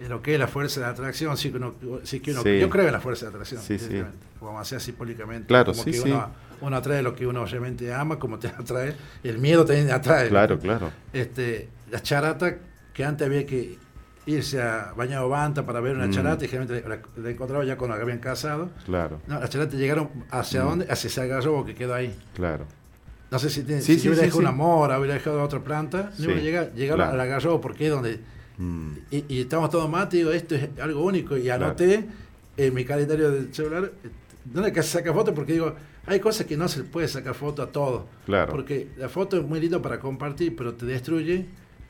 lo que es la fuerza de atracción, sí que uno, sí que uno yo creo en la fuerza de atracción, sí, sí. como así simbólicamente. Claro, sí, sí uno atrae lo que uno obviamente ama, como te [laughs] atrae, el miedo también atrae. Claro, claro. Este, la charata, que antes había que irse a Bañado Banta para ver una mm. charata y generalmente la, encontraba ya cuando habían casado. Claro. No, las charatas llegaron hacia mm. dónde? Hacia ese agarrobo que quedó ahí. Claro. No sé si, tiene, si hubiera dejado una mora, hubiera dejado otra planta, no iba a llegar, llegar al agarrobo porque es donde... Mm. Y, y, estamos todos más, digo, esto es algo único y anoté en mi calendario del celular, ¿dónde que saca foto? Porque digo, hay cosas que no se puede sacar foto a todo. Claro. Porque la foto es muy linda para compartir, pero te destruye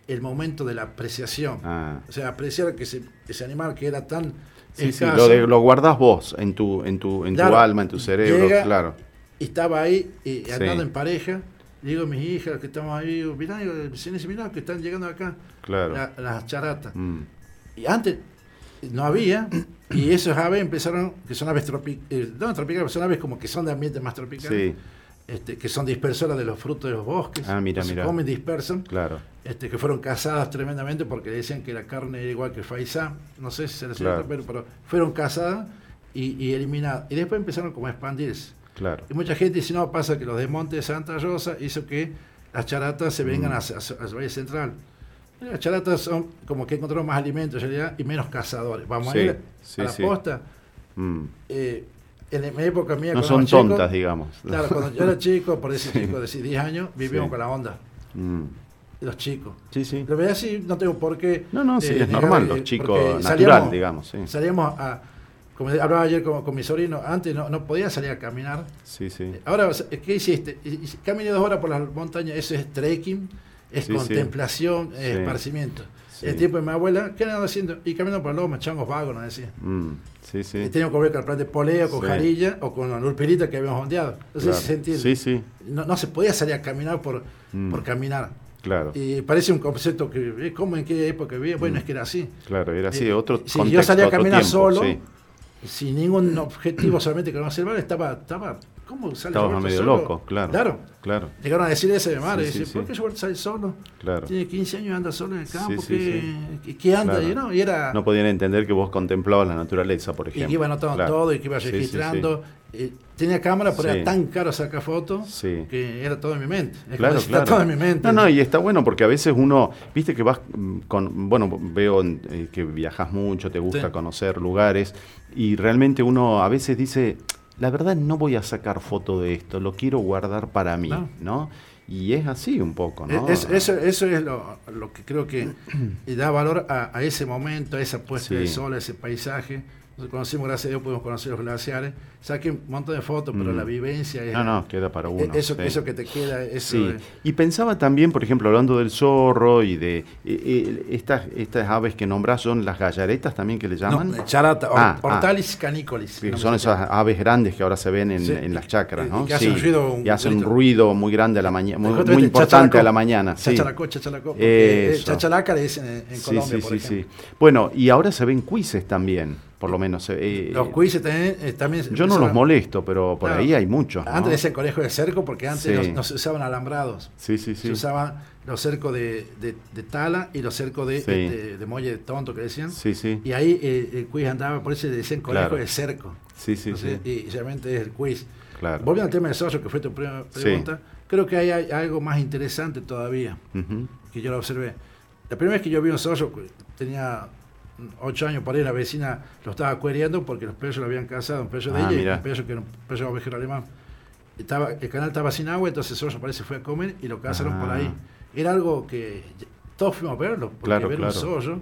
el momento de la apreciación. Ah. O sea, apreciar que ese, ese animal que era tan. Sí, sí, lo, lo guardas vos en tu, en tu, en tu alma, en tu cerebro, claro. Y estaba ahí y andando en pareja. Digo a mis hijas que estamos ahí, mirá, mirá, que están llegando acá. Claro. las charatas. Mm. Y antes no había, y esas aves empezaron, que son aves tropicales, eh, no tropicales, son aves como que son de ambientes más tropicales, este, que son dispersoras de los frutos de los bosques, ah, mira, se comen, dispersan, claro. este, que fueron cazadas tremendamente porque decían que la carne era igual que el faisán, no sé si se les claro. pero, pero fueron cazadas y, eliminadas. Y después empezaron como a expandirse. Claro. Y mucha gente dice, no, pasa que los desmontes de Santa Rosa hizo que las charatas se vengan mm. hacia, el Valle Central. Las charatas son como que encontramos más alimentos y menos cazadores. Vamos a ir a la posta. Mm. Eh, en mi época mía. No son tontas, digamos. Claro, cuando yo era chico, por ese [laughs] chico de 10 años, vivíamos con la onda. Mm. Los chicos. Sí, sí. Lo veía así, no tengo por qué. No, no, sí, eh, es normal, los chicos natural, digamos. Salíamos a. Como hablaba ayer con, con mi sobrino, antes no, no, podía salir a caminar. Sí, sí. Ahora, ¿qué hiciste? Caminé dos horas por las montañas, eso es trekking es contemplación, es esparcimiento. El tiempo de mi abuela, ¿qué andaban haciendo? Y caminando por los changos vagos, nos decía. Mm, sí, sí. teníamos que ver con el plan de poleo, con jarilla o con la nulpirita que habíamos ondeado. No sé si se entiende. Sí, sí. No, no, se podía salir a caminar por, mm. por caminar. Claro. Y parece un concepto que, eh, ¿cómo en qué época vivía? Bueno, mm. es que era así. Claro, era así, eh, otro Si yo salía a caminar solo, sin ningún objetivo, solamente hacer mal, estaba, estaba ¿Cómo sale medio loco, claro. Claro. claro. Llegaron a decir eso de madre. Sí, ¿Por qué Roberto sale solo? Claro. Tiene 15 años y anda solo en el campo. ¿Qué, ¿Qué, anda? Y no, y era... no podían entender que vos contemplabas la naturaleza, por ejemplo. Y que iba anotando todo y que iba registrando. Eh, tenía cámara, pero era tan caro sacar fotos que era todo en mi mente. claro, Está todo en mi mente. No, no, y está bueno porque a veces uno, viste que vas con, bueno, veo eh, que viajas mucho, te gusta conocer lugares y realmente uno a veces dice, la verdad no voy a sacar foto de esto, lo quiero guardar para mí, ¿no? Y es así un poco, ¿no? eso, eso, es lo, que creo que [clears throat] da valor a, ese momento, a esa puesta de sol, a ese paisaje conocimos, gracias a Dios, pudimos conocer los glaciares. Saqué un montón de fotos, pero la mm. vivencia es. No, no, queda para uno. Eso, eso que te queda. Eso sí. Y pensaba también, por ejemplo, hablando del zorro y de. estas, estas aves que nombras son las gallaretas también que le llaman. No, charata, ah, ah. hortalis canicolis. son esas aves grandes que ahora se ven en, las chacras, ¿no? Y, hacen, ruido, y hacen un ruido muy grande a la mañana, muy, importante a la mañana. Chachalacó, chachalacó. Chachalaca le dicen en, Colombia, sí, sí, sí, Bueno, y ahora se ven cuises también. por lo menos. Eh, los cuises también, eh, también, Yo no los molesto, pero por ahí hay muchos. Antes decía conejo de cerco, porque antes no, se usaban alambrados. Sí, sí, sí. Se usaban los cercos de, de, tala y los cercos de, de, de, molle tonto que decían. Sí, sí. Y ahí eh, el quiz andaba, por eso decían conejo de cerco. Sí, sí, sí. Y realmente es el quiz. Claro. Volviendo al tema de socio, que fue tu primera pregunta, creo que hay, hay, algo más interesante todavía, que yo lo observé. La primera vez que yo vi un socio, tenía ocho años por ahí, la vecina lo estaba cuereando porque los perros lo habían casado, un perro de ah, ella y un perro que era un perro ovejero alemán. Estaba, el canal estaba sin agua, entonces Soso parece fue a comer y lo cazaron por ahí. Ah. Era algo que todos fuimos a verlo, porque claro, ver un Soso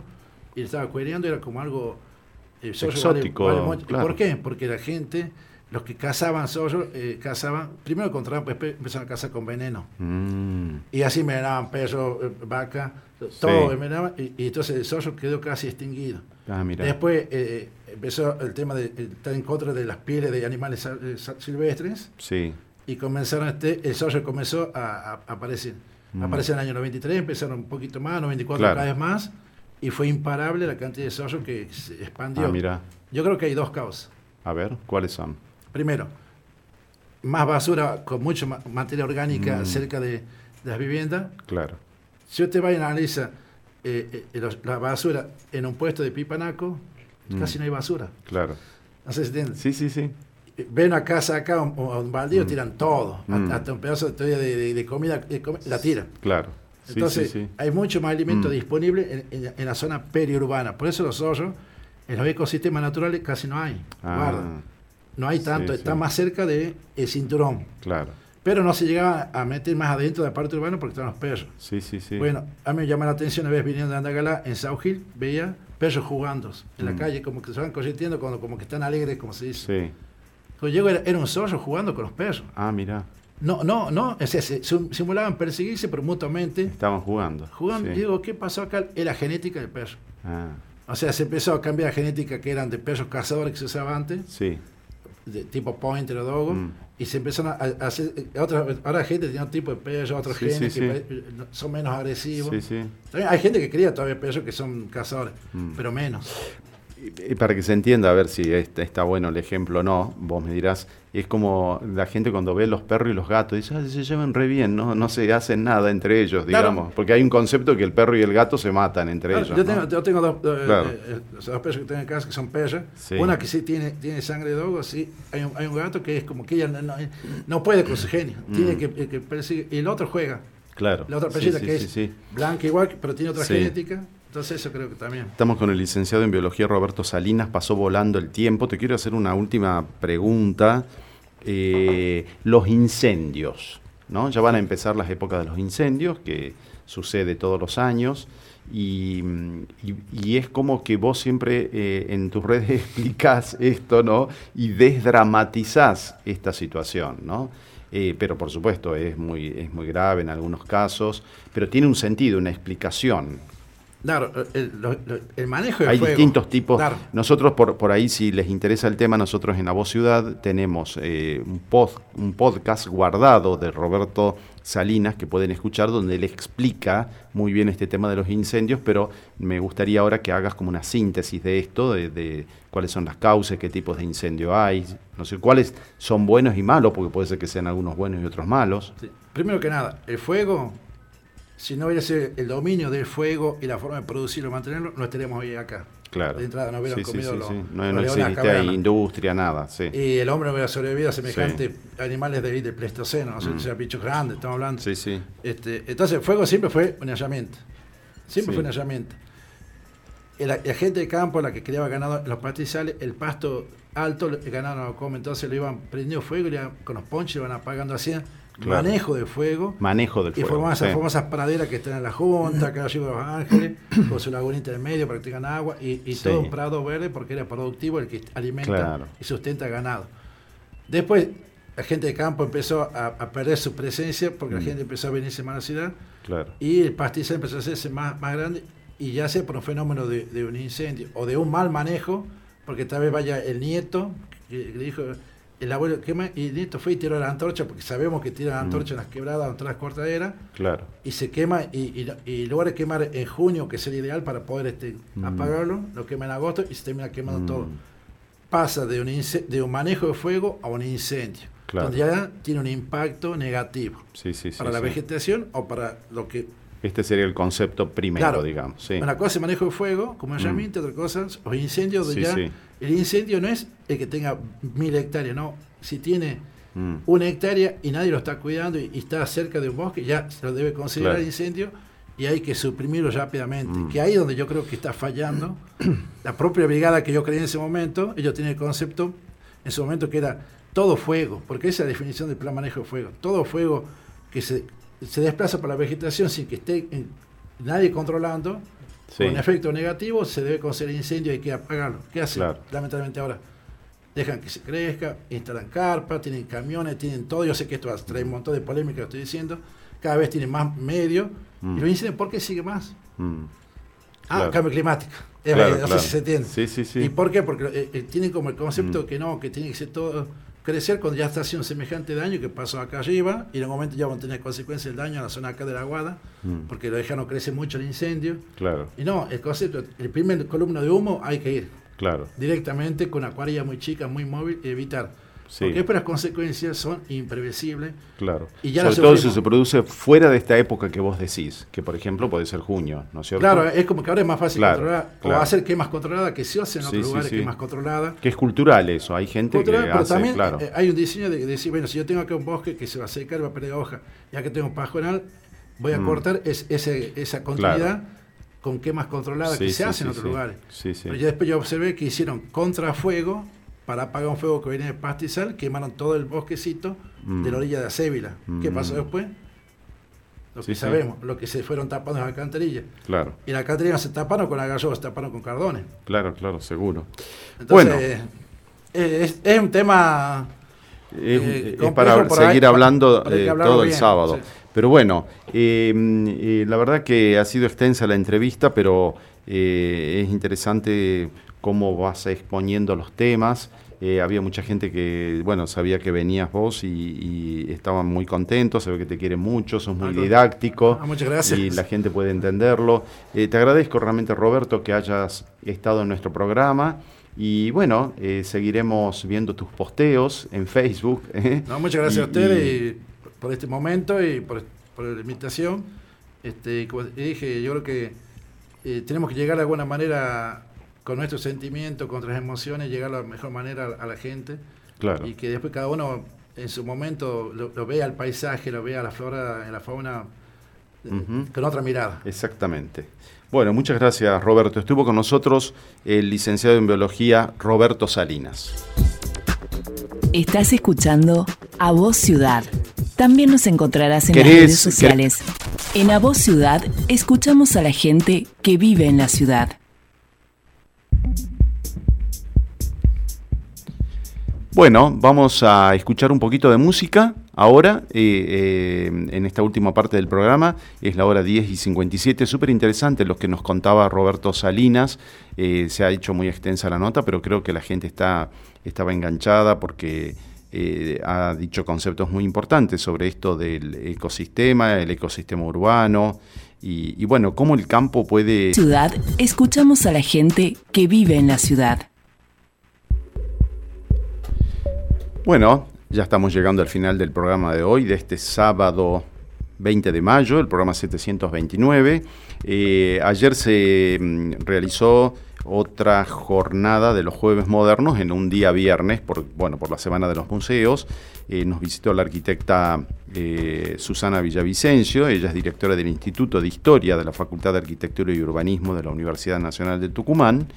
y estaba cuereando era como algo eh, exótico. ¿Por qué? Porque la gente los que cazaban sollos, eh, cazaban, primero encontraban, pues, empezaron a cazar con veneno. Mm. Y así envenenaban perros, eh, vaca, todo envenenaban, y, entonces el sollo quedó casi extinguido. Ah, Después eh, empezó el tema de estar en contra de las pieles de animales silvestres. Sí. Y comenzaron, este, el sollo comenzó a, aparecer. Mm. Apareció en el año 93, empezaron un poquito más, 94 cada vez más, y fue imparable la cantidad de sollos que se expandió. Ah, mira. Yo creo que hay dos causas. A ver, ¿cuáles son? Primero, más basura con mucha materia orgánica mm. cerca de, las viviendas. Claro. Si usted va y analiza eh, eh, la basura en un puesto de Pipanaco, mm. casi no hay basura. Claro. No si entiende. Sí, sí, sí. Ven una casa acá, un, un baldío, mm. tiran todo. Hasta un pedazo de, de, comida, la tiran. Claro. Entonces, hay mucho más alimento disponible en, la zona periurbana. Por eso los hoyos, en los ecosistemas naturales casi no hay. Ah. Guarda no hay tanto, está más cerca del cinturón. Claro. Pero no se llegaba a meter más adentro de la parte urbana porque están los perros. Sí, sí, sí. Bueno, a mí me llama la atención, una vez viniendo de Andagalá, en South Hill, veía perros jugando en la mm. calle, como que se van corriendo, como, como que están alegres, como se dice. Sí. Cuando llego era, un zorro jugando con los perros. Ah, mira. No, no, no, o sea, simulaban perseguirse, pero mutuamente. Estaban jugando. Jugando. digo, ¿qué pasó acá? Es la genética del perro. Ah. O sea, se empezó a cambiar la genética que eran de perros cazadores que se usaba antes. Sí de tipo pointer o dogo, mm. y se empezaron a, hacer, eh, otra, ahora gente tiene otro tipo de perros, otros genes que son menos agresivos. También hay gente que cría todavía perros que son cazadores, mm. pero menos. Y para que se entienda, a ver si está, está, bueno el ejemplo o no, vos me dirás, es como la gente cuando ve los perros y los gatos, dice, ah, se llevan re bien, ¿no? no se hacen nada entre ellos, digamos, porque hay un concepto que el perro y el gato se matan entre ellos. Yo tengo, yo tengo dos, eh, eh, dos, perros que tengo en casa que son perros, una que sí tiene, tiene sangre de dogo, sí, hay un, hay un gato que es como que ella no, no, puede con su genio, mm. tiene que, que y el otro juega. Claro. La otra persona que es blanca igual, pero tiene otra genética. Entonces eso creo que también. Estamos con el licenciado en biología Roberto Salinas, pasó volando el tiempo. Te quiero hacer una última pregunta. Eh, los incendios, ¿no? Ya van a empezar las épocas de los incendios, que sucede todos los años. Y, es como que vos siempre eh, en tus redes [laughs] explicás esto, ¿no? Y desdramatizás esta situación, ¿no? Eh, pero por supuesto es muy, es muy grave en algunos casos, pero tiene un sentido, una explicación. Claro, el, manejo de Hay distintos tipos. Nosotros, por, por ahí, si les interesa el tema, nosotros en La Voz Ciudad tenemos eh, un, un podcast guardado de Roberto Salinas que pueden escuchar, donde él explica muy bien este tema de los incendios, pero me gustaría ahora que hagas como una síntesis de esto, de, cuáles son las causas, qué tipos de incendio hay, no sé, cuáles son buenos y malos, porque puede ser que sean algunos buenos y otros malos. Primero que nada, el fuego si no hubiese el dominio del fuego y la forma de producirlo y mantenerlo, no estaríamos hoy acá. Claro. De entrada no hubieran comido sí, No, no existía industria, nada. Sí. Y el hombre no hubiera sobrevivido a semejantes animales de, del Pleistoceno, o sea, mm. bichos grandes, estamos hablando. Sí, sí. Este, entonces, el fuego siempre fue una herramienta. Siempre fue una herramienta. La, gente de campo, la que criaba ganado los pastizales, el pasto alto, el ganado no lo come, entonces lo iban prendiendo fuego y con los ponches lo iban apagando así manejo de fuego. Manejo del fuego. Y formaban esas famosas praderas que están en la Junta, que de los Ángeles, [coughs] con su lagunita en medio para que tengan agua, y, todo un prado verde porque era productivo el que alimenta y sustenta ganado. Después, la gente de campo empezó a, perder su presencia porque la mm. gente empezó a venirse más a la ciudad. Y el pastizal empezó a hacerse más, más grande y ya sea por un fenómeno de, un incendio o de un mal manejo, porque tal vez vaya el nieto que, dijo, el abuelo quema y Nieto fue y tiró la antorcha, porque sabemos que tira la antorcha en las quebradas, en todas las cortaderas. Claro. Y se quema, y, y, lugar de quemar en junio, que sería ideal para poder este, apagarlo, lo quema en agosto y se termina quemando todo. Pasa de un, de un manejo de fuego a un incendio. Donde ya tiene un impacto negativo para la vegetación o para lo que este sería el concepto primero, digamos. Sí. Una cosa es manejo de fuego, como herramienta, mm. otra cosa, o incendios, ya el incendio no es el que tenga mil hectáreas, no. Si tiene mm. una hectárea y nadie lo está cuidando y, está cerca de un bosque, ya se lo debe considerar incendio y hay que suprimirlo rápidamente. Mm. Que ahí es donde yo creo que está fallando. [clears throat] la propia brigada que yo creí en ese momento, ellos tienen el concepto en su momento que era todo fuego, porque esa es la definición del plan manejo de fuego. Todo fuego que se se desplaza por la vegetación sin que esté nadie controlando, con efecto negativo, se debe conceder incendio y hay que apagarlo. ¿Qué hacen? Lamentablemente ahora dejan que se crezca, instalan carpas, tienen camiones, tienen todo. Yo sé que esto trae un montón de polémica, lo estoy diciendo. Cada vez tienen más medios. Mm. Y lo dicen, ¿por qué sigue más? Mm. Ah, cambio climático. no sé si se entiende. ¿Y por qué? Porque eh, eh, tienen como el concepto mm. que no, que tiene que ser todo crecer cuando ya está haciendo semejante daño que pasó acá arriba y en el momento ya van a tener consecuencias el daño en la zona acá de la Aguada, mm. porque lo dejaron crece mucho el incendio. Claro. Y no, el concepto, el primer columna de humo hay que ir. Claro. Directamente con acuaria muy chica, muy móvil, y evitar porque después las consecuencias son imprevisibles. Claro. Y ya Sobre todo si se produce fuera de esta época que vos decís, que por ejemplo puede ser junio, ¿no es cierto? Claro, es como que ahora es más fácil controlar, o hacer quemas controladas que se hacen en otros lugares quemas controladas. Que es cultural eso, hay gente que pero hace, también claro. Eh, hay un diseño de, decir, bueno, si yo tengo acá un bosque que se va a secar, va a perder hoja, ya que tengo un pajonal, voy a mm. cortar es, ese, esa continuidad con quemas controladas que se hacen en otros lugares. Pero ya después yo observé que hicieron contrafuego para apagar un fuego que viene de pastizal, quemaron todo el bosquecito de la mm. orilla de Acébila. ¿Qué pasó mm. después? Lo que sabemos, lo que se fueron tapando las alcantarillas. Claro. Y las alcantarillas se taparon con agallo, se taparon con cardones. Claro, claro, seguro. Entonces, bueno. es, un tema... Es, eh, para seguir hablando eh, todo el sábado. Pero bueno, eh, la verdad que ha sido extensa la entrevista, pero es interesante cómo vas exponiendo los temas. Eh, había mucha gente que, bueno, sabía que venías vos y, estaban muy contentos, se ve que te quieren mucho, sos muy ah, didáctico. Ah, muchas gracias. Y la gente puede entenderlo. Eh, te agradezco realmente, Roberto, que hayas estado en nuestro programa. Y bueno, eh, seguiremos viendo tus posteos en Facebook. [laughs] No, muchas gracias a ustedes por este momento y por, la invitación. Este, como dije, yo creo que tenemos que llegar de alguna manera con nuestros sentimientos, con nuestras emociones, llegar de la mejor manera a, la gente. Claro. Y que después cada uno en su momento lo, vea el paisaje, lo vea la flora, la fauna eh, con otra mirada. Exactamente. Bueno, muchas gracias Roberto. Estuvo con nosotros el licenciado en biología Roberto Salinas. Estás escuchando A Voz Ciudad. También nos encontrarás en las redes sociales. En A Voz Ciudad escuchamos a la gente que vive en la ciudad. Bueno, vamos a escuchar un poquito de música ahora, eh, eh, en esta última parte del programa. Es la hora 10 y 57, súper interesante lo que nos contaba Roberto Salinas. Eh, se ha hecho muy extensa la nota, pero creo que la gente está, estaba enganchada porque ha dicho conceptos muy importantes sobre esto del ecosistema, el ecosistema urbano. Y, y bueno, cómo el campo puede... Ciudad, escuchamos a la gente que vive en la ciudad. Bueno, ya estamos llegando al final del programa de hoy, de este sábado 20 de mayo, el programa 729. Eh, ayer se mm, realizó otra jornada de los jueves modernos en un día viernes, por, bueno, por la Semana de los Museos. Eh, nos visitó la arquitecta eh, Susana Villavicencio, ella es directora del Instituto de Historia de la Facultad de Arquitectura y Urbanismo de la Universidad Nacional de Tucumán.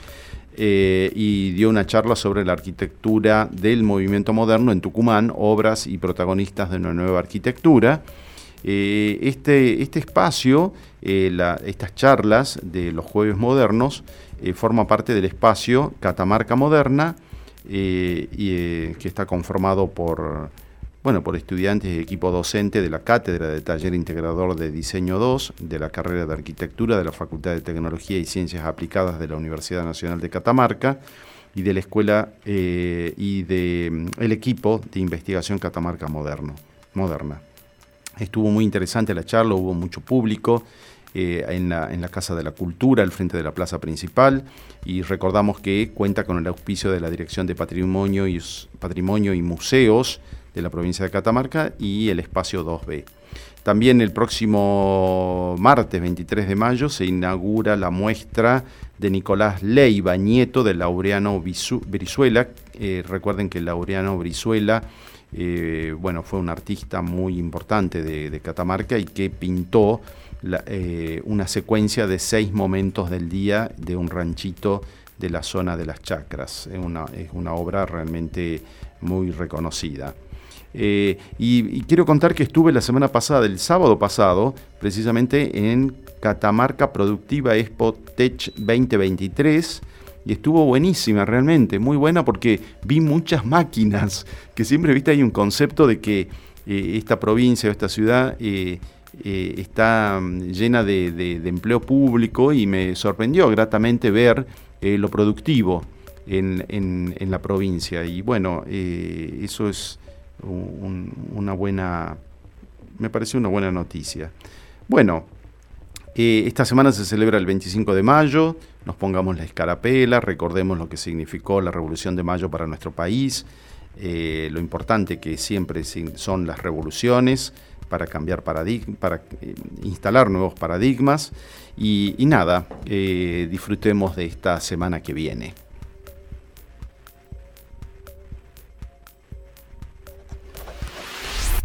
Eh, y dio una charla sobre la arquitectura del movimiento moderno en Tucumán, obras y protagonistas de una nueva arquitectura. Este, este, espacio, estas charlas de los jueves modernos, forma parte del espacio Catamarca Moderna, y, que está conformado por bueno, por estudiantes y equipo docente de la Cátedra de Taller Integrador de Diseño 2, de la carrera de Arquitectura de la Facultad de Tecnología y Ciencias Aplicadas de la Universidad Nacional de Catamarca, y de la escuela eh, y del mm, el equipo de investigación Catamarca Moderno, Moderna. Estuvo muy interesante la charla, hubo mucho público. Eh, en, la, en, la, Casa de la Cultura, al frente de la plaza principal, y recordamos que cuenta con el auspicio de la Dirección de Patrimonio y, Patrimonio y Museos de la provincia de Catamarca y el espacio 2B. También el próximo martes 23 de mayo se inaugura la muestra de Nicolás Leiva, nieto de Laureano Brizuela. Eh, recuerden que Laureano Brizuela eh, bueno, fue un artista muy importante de, Catamarca y que pintó eh, una secuencia de seis momentos del día de un ranchito de la zona de las chacras. Es una, es una obra realmente muy reconocida. Eh, y, quiero contar que estuve la semana pasada, el sábado pasado, precisamente en Catamarca Productiva Expo Tech 2023 y estuvo buenísima realmente, muy buena porque vi muchas máquinas, que siempre viste hay un concepto de que eh, esta provincia o esta ciudad eh, está mm, llena de, empleo público y me sorprendió gratamente ver lo productivo en, la provincia y bueno, eso es una buena, me parece una buena noticia. Bueno, esta semana se celebra el 25 de mayo, nos pongamos la escarapela, recordemos lo que significó la Revolución de Mayo para nuestro país, eh, lo importante que siempre son las revoluciones para cambiar paradigmas, para eh, instalar nuevos paradigmas y, nada, eh, disfrutemos de esta semana que viene.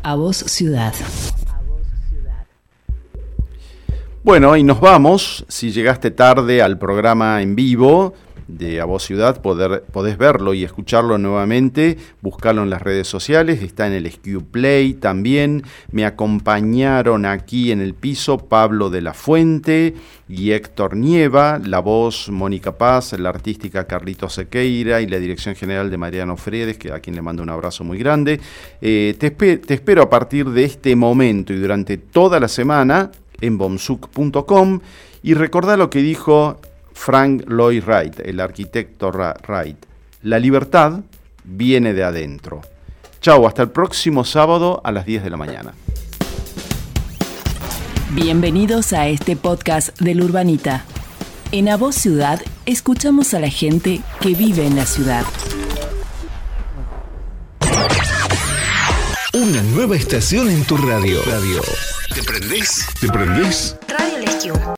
A vos ciudad. Bueno, y nos vamos. Si llegaste tarde al programa en vivo de A Voz Ciudad, poder, podés verlo y escucharlo nuevamente. Buscarlo en las redes sociales. Está en el SQ Play también. Me acompañaron aquí en el piso Pablo de la Fuente y Héctor Nieva, la voz Mónica Paz, la artística Carlito Sequeira y la dirección general de Mariano Fredes, que a quien le mando un abrazo muy grande. Eh, te, te espero a partir de este momento y durante toda la semana en bomsuk.com y recordá lo que dijo Frank Lloyd Wright, el arquitecto Wright. La libertad viene de adentro. Chao, hasta el próximo sábado a las 10 de la mañana. Bienvenidos a este podcast del Urbanita. En A Voz Ciudad escuchamos a la gente que vive en la ciudad. Una nueva estación en tu radio. radio. ¿Te prendés? ¿Te prendés? Radio Lesquio.